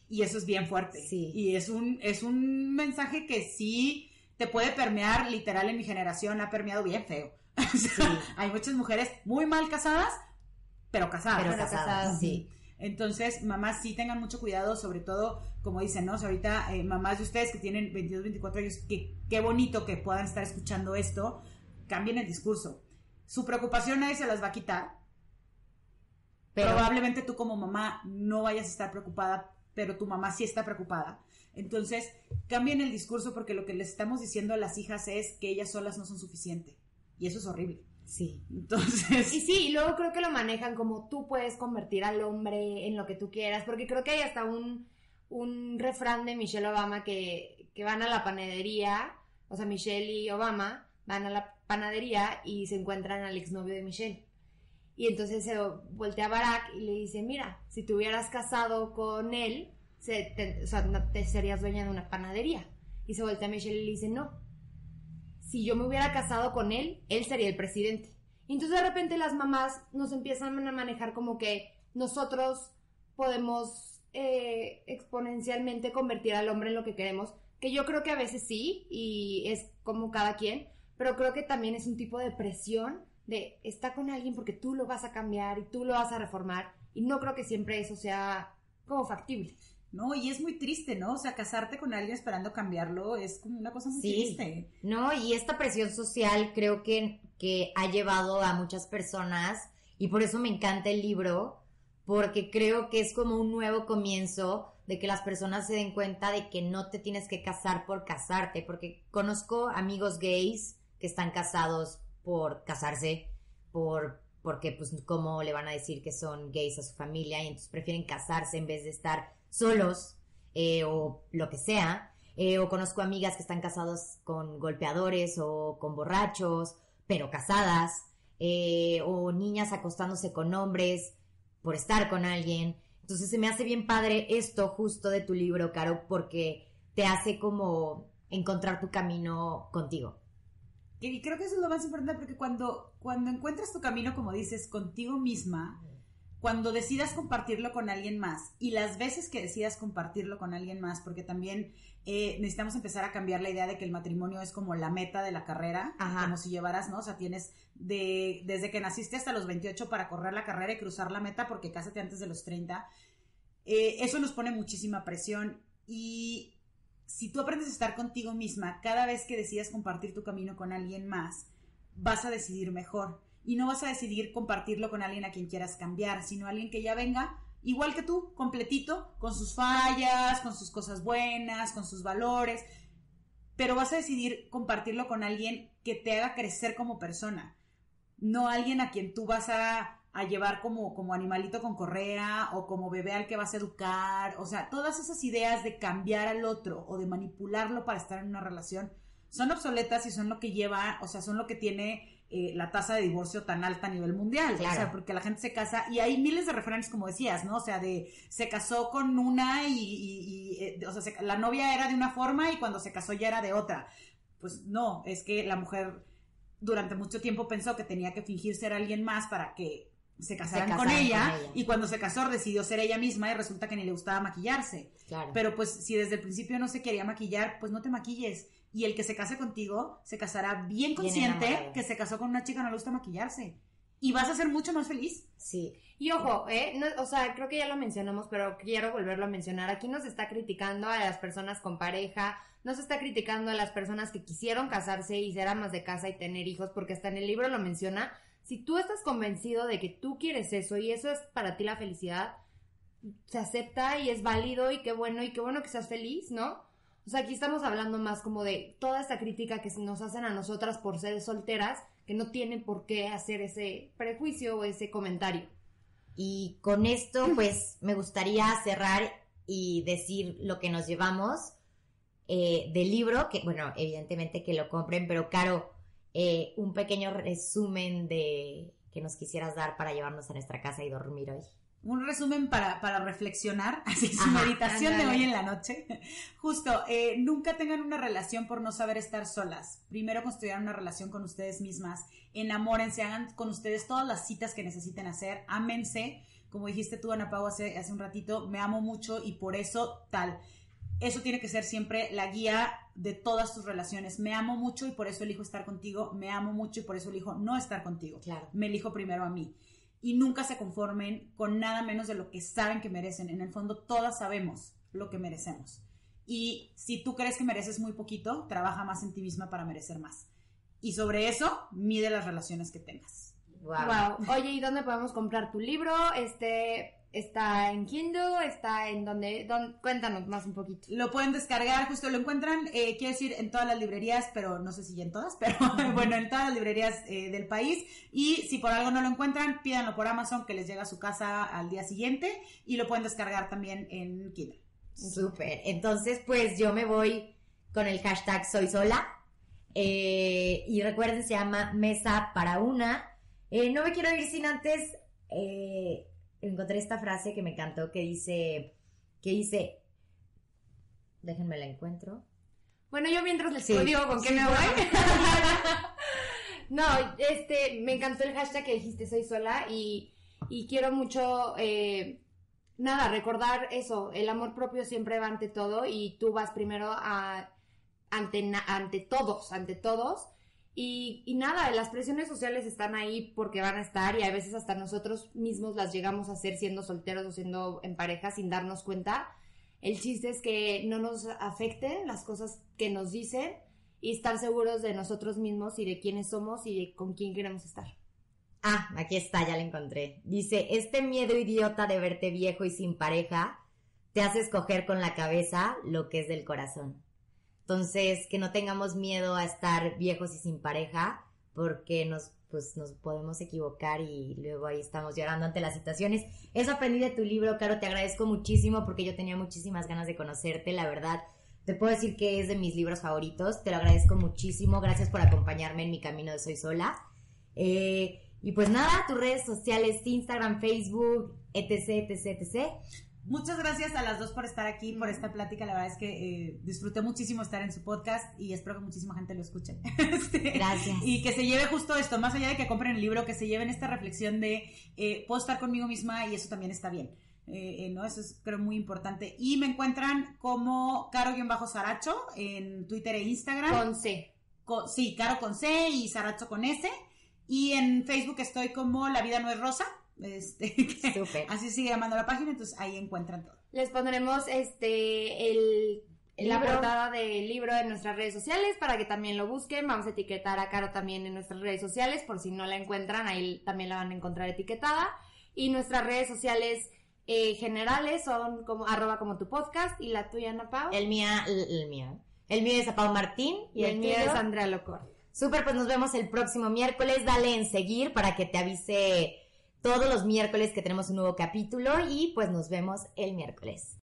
Y eso es bien fuerte. Sí. Y es un, es un mensaje que sí te puede permear, literal, en mi generación ha permeado bien feo. O sea, Hay muchas mujeres muy mal casadas, pero casadas. Pero Pero casadas, casadas. sí. Entonces, mamás sí tengan mucho cuidado, sobre todo, como dicen, ¿no? O sea, ahorita, eh, mamás de ustedes que tienen 22, 24 años, que, qué bonito que puedan estar escuchando esto, cambien el discurso. Su preocupación nadie se las va a quitar. Pero Probablemente tú como mamá no vayas a estar preocupada, pero tu mamá sí está preocupada. Entonces, cambien el discurso porque lo que les estamos diciendo a las hijas es que ellas solas no son suficientes. Y eso es horrible. Sí. Entonces. Y sí, y luego creo que lo manejan como tú puedes convertir al hombre en lo que tú quieras, porque creo que hay hasta un, un refrán de Michelle Obama que, que van a la panadería, o sea, Michelle y Obama van a la panadería y se encuentran al exnovio de Michelle. Y entonces se voltea a Barack y le dice, mira, si te hubieras casado con él, se, te, o sea, no te serías dueña de una panadería. Y se voltea a Michelle y le dice, no, si yo me hubiera casado con él, él sería el presidente. Entonces de repente las mamás nos empiezan a manejar como que nosotros podemos eh, exponencialmente convertir al hombre en lo que queremos, que yo creo que a veces sí, y es como cada quien, pero creo que también es un tipo de presión de estar con alguien porque tú lo vas a cambiar y tú lo vas a reformar, y no creo que siempre eso sea como factible. No, y es muy triste, ¿no? O sea, casarte con alguien esperando cambiarlo es como una cosa muy Sí. triste. No, y esta presión social creo que, que ha llevado a muchas personas, y por eso me encanta el libro, porque creo que es como un nuevo comienzo de que las personas se den cuenta de que no te tienes que casar por casarte, porque conozco amigos gays que están casados por casarse, por porque pues cómo le van a decir que son gays a su familia y entonces prefieren casarse en vez de estar solos eh, o lo que sea. Eh, o conozco amigas que están casadas con golpeadores o con borrachos, pero casadas. eh, o niñas acostándose con hombres por estar con alguien. Entonces se me hace bien padre esto justo de tu libro, Caro, porque te hace como encontrar tu camino contigo. Y creo que eso es lo más importante porque cuando, cuando encuentras tu camino, como dices, contigo misma, cuando decidas compartirlo con alguien más y las veces que decidas compartirlo con alguien más, porque también eh, necesitamos empezar a cambiar la idea de que el matrimonio es como la meta de la carrera, Ajá. como si llevaras, ¿no? O sea, tienes de, desde que naciste hasta los 28 para correr la carrera y cruzar la meta porque cásate antes de los 30. Eh, eso nos pone muchísima presión y si tú aprendes a estar contigo misma, cada vez que decidas compartir tu camino con alguien más, vas a decidir mejor. Y no vas a decidir compartirlo con alguien a quien quieras cambiar, sino alguien que ya venga igual que tú, completito, con sus fallas, con sus cosas buenas, con sus valores, pero vas a decidir compartirlo con alguien que te haga crecer como persona, no alguien a quien tú vas a, llevar como, como animalito con correa o como bebé al que vas a educar, o sea, todas esas ideas de cambiar al otro o de manipularlo para estar en una relación son obsoletas y son lo que lleva, o sea, son lo que tiene eh, la tasa de divorcio tan alta a nivel mundial. Claro. O sea, porque la gente se casa y hay miles de referencias, como decías, ¿no? O sea, de se casó con una y, y- y, eh, o sea, se- la novia era de una forma y cuando se casó ya era de otra. Pues no, es que la mujer durante mucho tiempo pensó que tenía que fingir ser alguien más para que se casaran, con, casaran ella, con ella. y cuando se casó decidió ser ella misma y resulta que ni le gustaba maquillarse. Claro. Pero pues si desde el principio no se quería maquillar, pues no te maquilles. Y el que se case contigo se casará bien consciente que se casó con una chica no le gusta maquillarse. Y vas a ser mucho más feliz. sí. Y ojo, ¿eh? No- o sea, creo que ya lo mencionamos, pero quiero volverlo a mencionar. Aquí nos está criticando a las personas con pareja, nos está criticando a las personas que quisieron casarse y ser amas de casa y tener hijos, porque hasta en el libro lo menciona. Si tú estás convencido de que tú quieres eso y eso es para ti la felicidad, se acepta y es válido y qué bueno y qué bueno que seas feliz, ¿no? O sea, aquí estamos hablando más como de toda esta crítica que nos hacen a nosotras por ser solteras, que no tienen por qué hacer ese prejuicio o ese comentario. Y con esto, pues, me gustaría cerrar y decir lo que nos llevamos eh, del libro, que, bueno, evidentemente que lo compren, pero Caro, eh, un pequeño resumen de que nos quisieras dar para llevarnos a nuestra casa y dormir hoy. Un resumen para, para reflexionar, así su Ajá, meditación de hoy en la noche. Justo, eh, nunca tengan una relación por no saber estar solas. Primero construyan una relación con ustedes mismas. Enamórense, hagan con ustedes todas las citas que necesiten hacer. Ámense. Como dijiste tú, Ana Pau, hace, hace un ratito, me amo mucho y por eso tal. Eso tiene que ser siempre la guía de todas tus relaciones. Me amo mucho y por eso elijo estar contigo. Me amo mucho y por eso elijo no estar contigo Claro. me elijo primero a mí. Y nunca se conformen con nada menos de lo que saben que merecen. En el fondo, todas sabemos lo que merecemos. Y si tú crees que mereces muy poquito, trabaja más en ti misma para merecer más. Y sobre eso, mide las relaciones que tengas. Wow. Wow. Oye, ¿y dónde podemos comprar tu libro? Este, está en Kindle, está en donde, don- cuéntanos más un poquito. Lo pueden descargar, justo lo encuentran, eh, quiero decir, en todas las librerías, pero no sé si en todas, pero bueno, en todas las librerías eh, del país. Y si por algo no lo encuentran, pídanlo por Amazon, que les llega a su casa al día siguiente. Y lo pueden descargar también en Kindle. Súper. Entonces, pues yo me voy con el hashtag soy sola. Eh, y recuerden, se llama Mesa para una. No me quiero ir sin antes. eh, encontré esta frase que me encantó que dice. Que dice. Déjenme la encuentro. Bueno, yo mientras les Sí. digo con qué Sí, me voy. no, este, me encantó el hashtag que dijiste, soy sola, y, y quiero mucho, eh, nada, recordar eso, el amor propio siempre va ante todo, y tú vas primero a, ante, ante todos, ante todos, y, nada, las presiones sociales están ahí porque van a estar, y a veces hasta nosotros mismos las llegamos a hacer siendo solteros o siendo en pareja sin darnos cuenta. El chiste es que no nos afecten las cosas que nos dicen y estar seguros de nosotros mismos y de quiénes somos y con quién queremos estar. Ah, aquí está, ya la encontré. Dice, este miedo idiota de verte viejo y sin pareja te hace escoger con la cabeza lo que es del corazón. Entonces, que no tengamos miedo a estar viejos y sin pareja, porque nos, pues, nos podemos equivocar y luego ahí estamos llorando ante las situaciones. Eso aprendí de tu libro, Caro, te agradezco muchísimo porque yo tenía muchísimas ganas de conocerte, la verdad. Te puedo decir que es de mis libros favoritos, te lo agradezco muchísimo, gracias por acompañarme en mi camino de Soy Sola. Eh, y pues nada, tus redes sociales, Instagram, Facebook, etc, etc, etc. Muchas gracias a las dos por estar aquí, por esta plática. La verdad es que eh, disfruté muchísimo estar en su podcast y espero que muchísima gente lo escuche. Este, Gracias. Y que se lleve justo esto, más allá de que compren el libro, que se lleven esta reflexión de eh, puedo estar conmigo misma y eso también está bien. Eh, eh, ¿no? Eso es creo muy importante. Y me encuentran como Caro-Saracho en Twitter e Instagram. Con C. Con- sí, Caro con C y Saracho con S. Y en Facebook estoy como La Vida No es Rosa. Este, que Súper. así sigue llamando la página, entonces ahí encuentran todo. Les pondremos este el El la libro. portada del libro en nuestras redes sociales para que también lo busquen. Vamos a etiquetar a Caro también en nuestras redes sociales por si no la encuentran, ahí también la van a encontrar etiquetada. Y nuestras redes sociales eh, generales son como arroba como tu podcast y la tuya, Ana Pau. El mía, el, el mío. El mío es a Pau Martín y el mío tuyo? es Andrea Locor. Súper, pues nos vemos el próximo miércoles. Dale en seguir para que te avise todos los miércoles que tenemos un nuevo capítulo y pues nos vemos el miércoles.